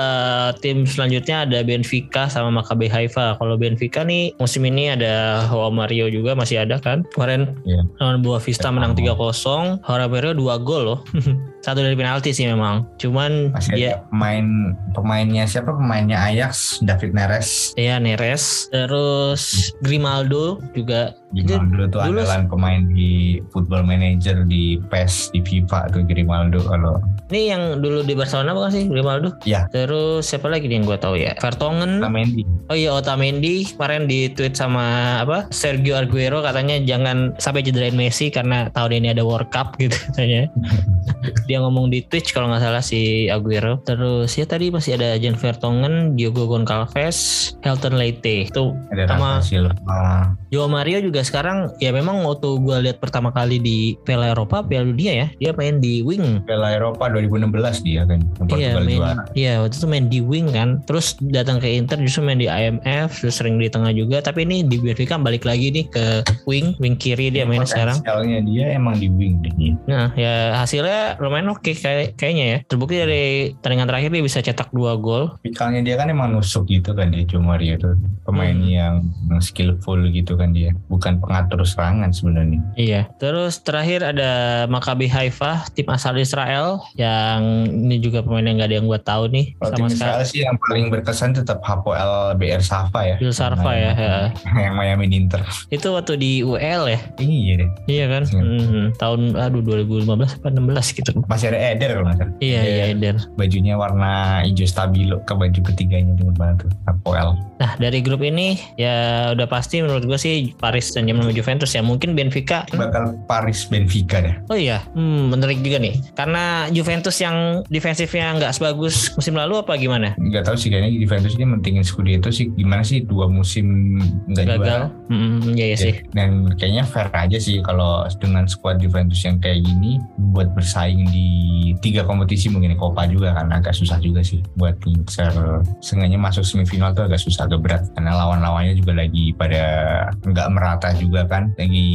tim selanjutnya ada Benfica sama Maccabi Haifa. Kalau Benfica nih musim ini ada Joao Mario juga masih ada kan. Kemarin Iya. lawan Boa Vista Iya, menang sama. 3-0. Joao Mario 2 gol loh. *laughs* Satu dari penalti sih memang. Cuman masih dia pemain pemainnya siapa pemainnya Ajax David Neres ya Neres, terus Grimaldo juga. Grimaldo tuh dulu- andalan pemain di Football Manager di PES di FIFA tuh Grimaldo kalau Ini yang dulu di Barcelona bukan sih Grimaldo? Iya. Terus siapa lagi yang gue tahu ya? Vertonghen. Otamendi Oh iya Otamendi kemarin di tweet sama apa Sergio Aguero katanya jangan sampai cederain Messi karena tahun ini ada World Cup *laughs* gitu katanya. *laughs* Dia ngomong di Twitch kalau nggak salah si Aguero. Terus ya tadi masih ada Jan Vertonghen, Diogo Goncalves, Helton Leite. Itu ada Sama- Joao Mario juga sekarang ya memang waktu gue lihat pertama kali di Piala Eropa Piala Dunia ya dia main di wing Piala Eropa 2016 dia kan Iya main, juara iya waktu itu main di wing kan, terus datang ke Inter justru main di IMF, terus sering di tengah juga. Tapi ini di Benfica balik lagi nih ke wing, wing kiri dia main sekarang. Potensialnya dia emang di wing deh dia. Nah ya hasilnya lumayan oke kayak kayaknya ya. Terbukti dari pertandingan terakhir dia bisa cetak dua gol. Tipikalnya dia kan emang nusuk gitu kan dia Joe Mario tuh pemain Hmm. yang skillful gitu kan dia bukan pengatur serangan sebenarnya Iya. Terus terakhir ada Maccabi Haifa, tim asal Israel yang ini juga pemain yang gak ada yang gue tahu nih kalau sama tim sekali. Israel sih yang paling berkesan tetap Hapoel BR Safa ya Bill Sarva ya, ya. yang *laughs* Miami Inter Itu waktu di UL ya. iya deh Iya kan? Mhm. Tahun aduh 2015 apa 16 gitu. masih ada Eder kalau nggak Iya iya Eder. bajunya warna hijau stabilo ke baju ketiganya dengan banget tuh Hapoel Nah dari grup ini ya udah pasti menurut gue sih Paris dan sama Juventus ya mungkin Benfica. bakal Paris Benfica deh Oh iya, hmm, menarik juga nih. Karena Juventus yang defensifnya nggak sebagus musim lalu apa gimana? nggak tahu sih kayaknya Juventus ini mentingin Scudetto sih gimana sih dua musim nggak juara Gagal. Hmm, iya iya sih. dan kayaknya fair aja sih kalau dengan squad Juventus yang kayak gini buat bersaing di tiga kompetisi mungkin Copa juga kan agak susah juga sih buat ngincer sengaja masuk semifinal tuh agak susah agak berat karena lawan-lawannya juga lagi pada nggak merata juga kan lagi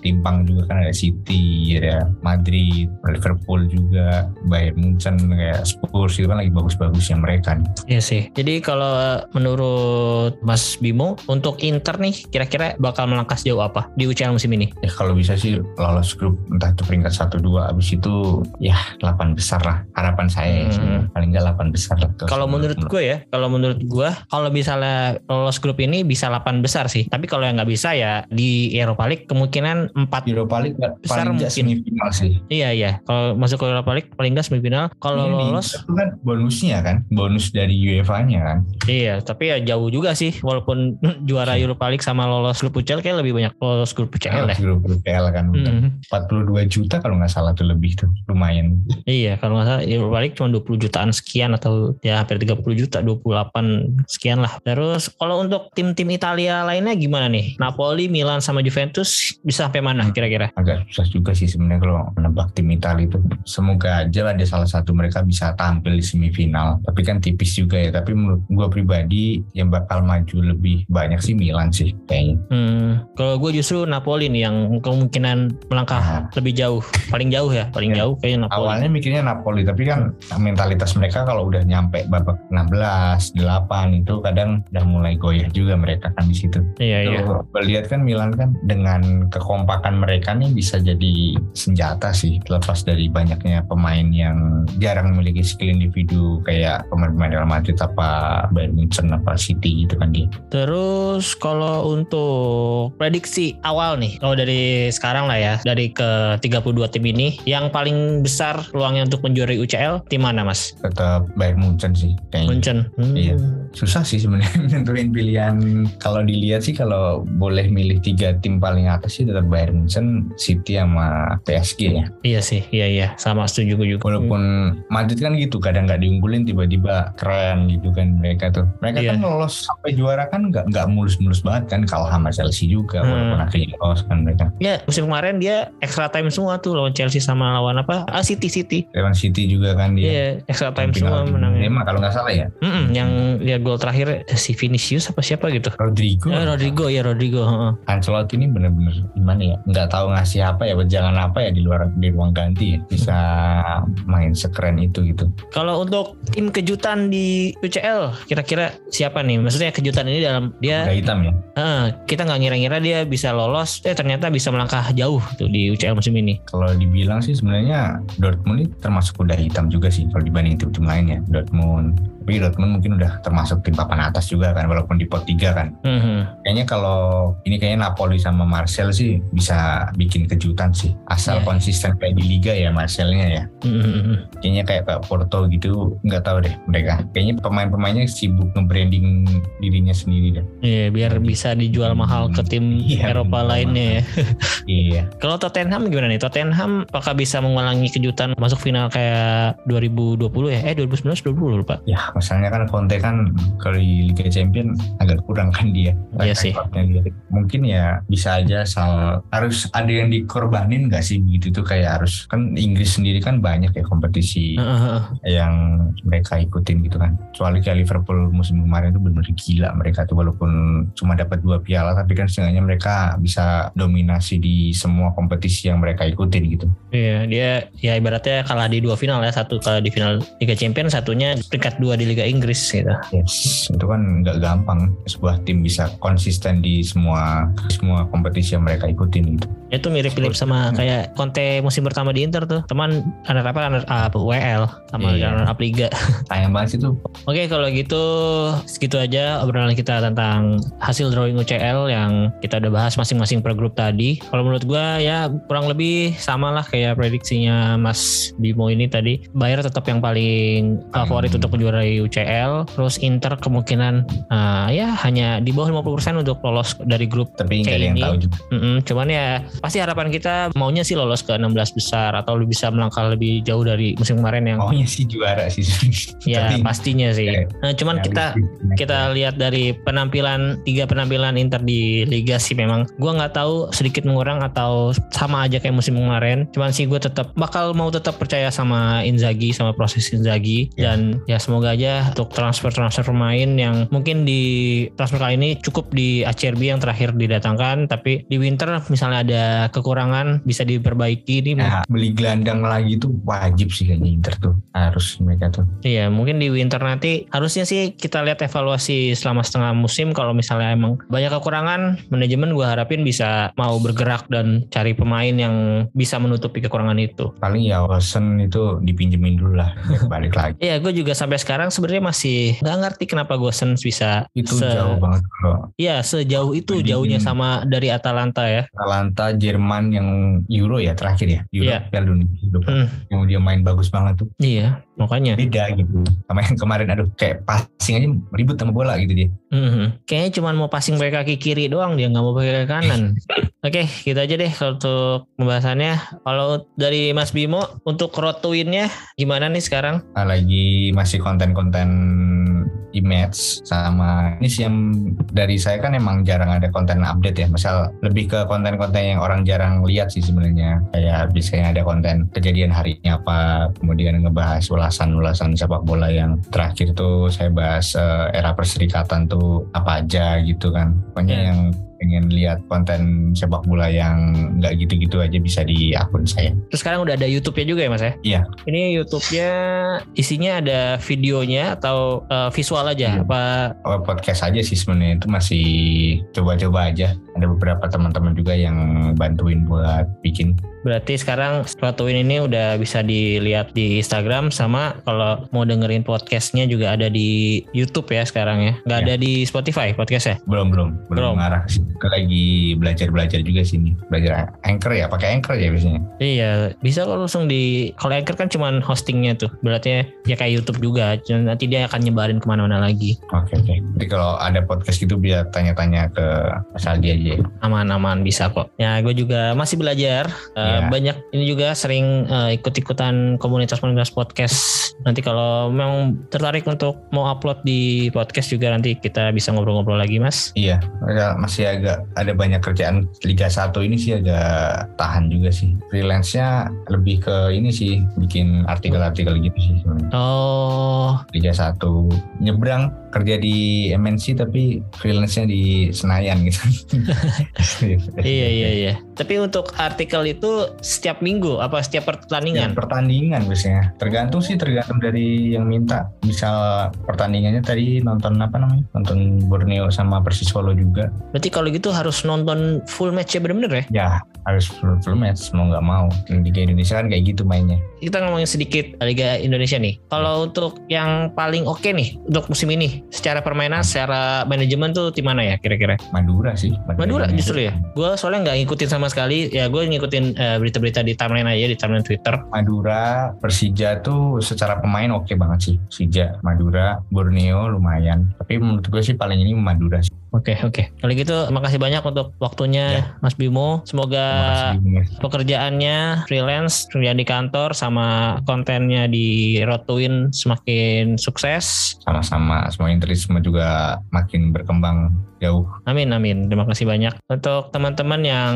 timpang juga kan ada City ada Madrid Liverpool juga Bayern Munchen kayak Spurs itu kan lagi bagus-bagusnya mereka nih. Iya sih. Jadi kalau menurut Mas Bimo untuk Inter nih kira-kira bakal melangkah sejauh apa di UCL musim ini? ya kalau bisa sih lolos grup entah itu peringkat 1 2 abis itu ya 8 besar lah harapan saya ya, Hmm. sebenarnya. paling nggak 8 besar lah Tuh, Kalau menurut gue ya, kalau menurut gue, kalau misalnya lolos grup ini bisa 8 besar sih. Tapi kalau yang nggak bisa ya di Eropa League kemungkinan 4 Europa League Besar paling mungkin. semifinal sih Iya iya. Kalau masuk ke Europa League paling nggak semifinal. Kalau lolos, tuh kan bonusnya kan bonus dari UEFA-nya kan iya. Tapi ya jauh juga sih. Walaupun *laughs* juara Europa League sama lolos grup UCL kayak lebih banyak lolos grup UCL ya. grup UCL kan udah Mm-mm. 42 juta kalau nggak salah tuh lebih tuh lumayan Iya, kalau nggak salah Europa League cuma 20 jutaan sekian atau ya hampir 30 juta, 28 sekian lah. Terus kalau untuk tim-tim Italia lainnya gimana nih? Napoli, Milan sama Juventus bisa sampai mana kira-kira? agak susah juga sih sebenarnya kalau menebak tim Italia itu semoga aja ada salah satu mereka bisa tampil di semifinal tapi kan tipis juga ya tapi menurut gue pribadi yang bakal maju lebih banyak sih Milan sih kayaknya Hmm, kalau gue justru Napoli nih yang kemungkinan melangkah Nah. lebih jauh, paling jauh ya, paling Ya. jauh kayaknya Napoli. awalnya mikirnya Napoli tapi kan mentalitas mereka kalau udah nyampe babak 16 8 itu kadang udah mulai goyah juga mereka kan di situ Iya iya. Lihat kan Milan kan dengan kekompakan mereka nih bisa jadi senjata sih terlepas dari banyaknya pemain yang jarang memiliki skill individu kayak pemain-pemain Real Madrid apa Bayern Munchen apa City gitu kan dia. Terus kalau untuk prediksi awal nih, kalau dari sekarang lah ya, dari ke 32 tim ini, yang paling besar peluangnya untuk menjuarai UCL tim mana mas? Tetap Bayern Munchen sih kayaknya. Munchen. Hmm. Iya. Susah sih sebenarnya *laughs* nentuin pilihan. Kalau dilihat sih kalau boleh milih tiga tim paling atas sih tetap Bayern Munchen, City sama PSG ya. Iya sih, iya iya, sama setuju gue juga. Walaupun Madrid kan gitu, kadang nggak diunggulin tiba-tiba keren gitu kan mereka tuh. Mereka Iya. kan lolos sampai juara kan nggak nggak mulus-mulus banget kan kalah sama Chelsea juga Hmm. walaupun akhirnya lolos kan mereka. Ya musim kemarin dia extra time semua tuh lawan Chelsea sama lawan apa? Ah City City. Lawan City juga kan dia. Iya, extra time semua menangnya. lima kalau nggak salah ya. Mm-mm, yang dia gol terakhir si Vinicius apa siapa gitu? Rodrigo. Eh, Rodrigo ya Rodrigo. Ancelotti ini bener-bener gimana ya? Nggak tahu ngasih apa ya jangan apa ya di luar di ruang ganti ya? Bisa main sekeren itu gitu. Kalau untuk tim kejutan di UCL kira-kira siapa nih? Maksudnya kejutan ini dalam dia udah hitam ya? Eh, kita nggak ngira-ngira dia bisa lolos, eh ternyata bisa melangkah jauh tuh di UCL musim ini. kalau dibilang sih sebenarnya Dortmund ini termasuk udah hitam juga sih kalau dibanding tim-tim lain ya. Dortmund tapi Dortmund mungkin udah termasuk tim papan atas juga kan walaupun di pot 3 kan Mhm. kayaknya kalau ini kayaknya Napoli sama Marcel sih bisa bikin kejutan sih asal Iya, iya. konsisten kayak di Liga ya Marcelnya ya Mhm. kayaknya kayak kayak Porto gitu nggak tahu deh mereka kayaknya pemain-pemainnya sibuk nge-branding dirinya sendiri deh Iya, biar bisa dijual mahal ke tim Iya, Eropa bener lainnya ya. *laughs* iya Kalau Tottenham gimana nih? Tottenham apakah bisa mengulangi kejutan masuk final kayak 2020 ya? Eh 2019 2020 lupa. ya masalahnya kan Conte kan kalau di Liga Champion agak kurang kan dia Iya sih. Dia. mungkin ya bisa aja asal harus ada yang dikorbanin nggak sih begitu tuh kayak harus kan Inggris sendiri kan banyak ya kompetisi heeh. yang mereka ikutin gitu kan. Soalnya kayak Liverpool musim kemarin itu benar gila mereka tuh walaupun cuma dapat dua piala tapi kan setidaknya mereka bisa dominasi di semua kompetisi yang mereka ikutin gitu. Iya, dia ya ibaratnya kalah di dua final ya, satu kalah di final Liga Champions, satunya peringkat dua di Liga Inggris gitu. Yes, itu kan nggak gampang sebuah tim bisa konsisten di semua semua kompetisi yang mereka ikutin gitu. Itu mirip-mirip sama kayak Conte musim pertama di Inter tuh. Teman runner apa runner up WL sama Iya. runner up Liga. *laughs* Sayang banget sih tuh. Oke, kalau gitu segitu aja obrolan kita tentang hasil drawing UCL yang kita udah bahas masing-masing per grup tadi. Kalau menurut gua ya kurang lebih sama lah kayak prediksinya Mas Bimo ini tadi. Bayern tetap yang paling favorit Hmm. untuk menjuarai UCL. Terus Inter kemungkinan ah, ya hanya di bawah 50% untuk lolos dari grup Tapi nggak Kayak ada yang ini. tahu juga. Mm-mm, cuman ya pasti harapan kita maunya sih lolos ke 16 besar atau lebih bisa melangkah lebih jauh dari musim kemarin yang Maunya sih juara sih. *laughs* ya Tapi pastinya sih. Nah, cuman kita kita lihat dari penampilan tiga penampilan Inter di Liga sih memang gua nggak tahu sedikit mengurang atau sama aja kayak musim kemarin. Cuman sih gue tetap bakal mau tetap percaya sama Inzaghi sama proses Inzaghi Ya. dan ya semoga aja untuk transfer transfer pemain yang mungkin di transfer kali ini cukup di ACRB yang terakhir didatangkan tapi di winter misalnya ada kekurangan bisa diperbaiki ini Nah, beli gelandang lagi tuh wajib sih kayaknya Inter tuh harus mereka tuh. Iya mungkin di winter nanti harusnya sih kita lihat evaluasi selama setengah musim kalau misalnya emang banyak kekurangan manajemen gue harapin bisa mau bergerak dan cari pemain yang bisa menutupi kekurangan itu. Paling ya Wilson itu dipinjemin dulu lah *laughs* balik lagi. Iya gue juga sampai sekarang sebenarnya masih nggak ngerti kenapa Gosens bisa Itu se- jauh banget kalau Iya sejauh itu Dibandingin- jauhnya sama dari Atalanta ya. Atalanta Jerman yang Euro ya terakhir ya Euro Iya. Piala Dunia. Hmm, yang dia main bagus banget tuh iya makanya. beda gitu sama yang kemarin aduh kayak passing aja ribut sama bola gitu dia Mhm. Kayaknya cuma mau passing pakai kaki kiri doang dia nggak mau pakai kaki kanan. *laughs* Oke, gitu aja deh kalau untuk pembahasannya. Kalau dari Mas Bimo untuk road to win-nya gimana nih sekarang? Lagi masih konten-konten image sama ini sih yang dari saya kan emang jarang ada konten update ya. Misal lebih ke konten-konten yang orang jarang lihat sih sebenarnya. Kayak biasanya ada konten kejadian harinya apa kemudian ngebahas ulasan-ulasan sepak bola yang terakhir tuh saya bahas eh, era perserikatan tuh apa aja gitu kan. Pokoknya Ya. yang pengen lihat konten sepak bola yang nggak gitu-gitu aja bisa di akun saya Terus sekarang udah ada YouTube-nya juga ya Mas ya? Iya. Ini YouTube-nya isinya ada videonya atau eh, visual aja? Iya. Apa Oh, podcast aja sih sebenarnya itu masih coba-coba aja ada beberapa teman-teman juga yang bantuin buat bikin Berarti sekarang Rotwin ini udah bisa dilihat di Instagram sama kalau mau dengerin podcastnya juga ada di YouTube ya sekarang ya. Nggak Ya. ada di Spotify podcastnya. belum belum Belum. belum ngarah lagi belajar belajar juga sini belajar anchor ya pakai anchor ya biasanya Iya, bisa kok langsung di kalau Anchor kan cuman hostingnya tuh. Berarti ya kayak YouTube juga. Cuma nanti dia akan nyebarin ke mana-mana lagi. oke oke jadi kalau ada podcast gitu biar tanya-tanya ke Mas Aldi aja Aman-aman bisa kok. Ya, gue juga masih belajar. Eh, Iya. Banyak ini juga sering eh, ikut-ikutan komunitas-komunitas podcast. Nanti kalau memang tertarik untuk mau upload di podcast juga nanti kita bisa ngobrol-ngobrol lagi, Mas. Iya, agak- masih agak ada banyak kerjaan Liga 1 ini sih agak tahan juga sih. Freelance-nya lebih ke ini sih, bikin artikel-artikel gitu sih. Oh, Liga 1 nyebrang kerja di MNC tapi freelance-nya di Senayan gitu. *laughs* iya iya iya. Tapi untuk artikel itu setiap minggu apa setiap Ya, pertandingan? pertandingan biasanya. Tergantung sih, tergantung dari yang minta. Misal pertandingannya tadi nonton apa namanya? Nonton Borneo sama Persis Solo juga. Berarti kalau gitu harus nonton full match ya bener-bener ya? Ya harus full, full match mau nggak mau. Liga Indonesia kan kayak gitu mainnya. Kita ngomongin sedikit Liga Indonesia nih. Kalau untuk yang paling oke nih untuk musim ini secara permainan, secara manajemen tuh tim mana ya kira-kira? Madura sih. Madura Indonesia. justru ya. Gue soalnya nggak ngikutin sama sekali. Ya gue ngikutin eh, berita-berita di timeline aja di timeline Twitter. Madura, Persija tuh secara pemain oke banget sih. Persija, Madura, Borneo lumayan. Tapi menurut gue sih paling ini Madura sih. Oke oke. Kalau gitu makasih banyak untuk waktunya Mas Bimo. Semoga kasih, pekerjaannya freelance, kerjaan di kantor sama kontennya di Road to Win semakin sukses. Sama-sama. Semua interisme juga makin berkembang jauh. Amin amin. Terima kasih banyak untuk teman-teman yang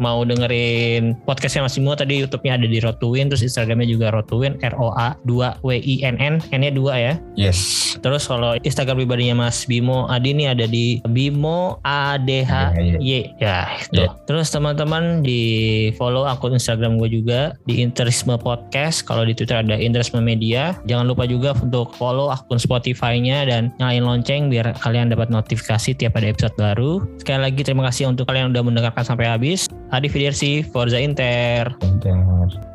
mau dengerin podcastnya Mas Bimo tadi YouTube-nya ada di Road to Win, terus Instagramnya juga Road to Win R O A 2 W I N N, N-nya 2 ya. Yes. Terus kalau Instagram pribadinya Mas Bimo Adi ini ada di Bimo A D H Y ya itu. Iya. Terus teman-teman di follow akun Instagram gue juga di Interisme Podcast. Kalau di Twitter ada Interisme Media. Jangan lupa juga untuk follow akun Spotify-nya dan nyalain lonceng biar kalian dapat notifikasi tiap ada episode baru. Sekali lagi terima kasih untuk kalian yang udah mendengarkan sampai habis. Adi Fidersi, Forza Inter. Bentar.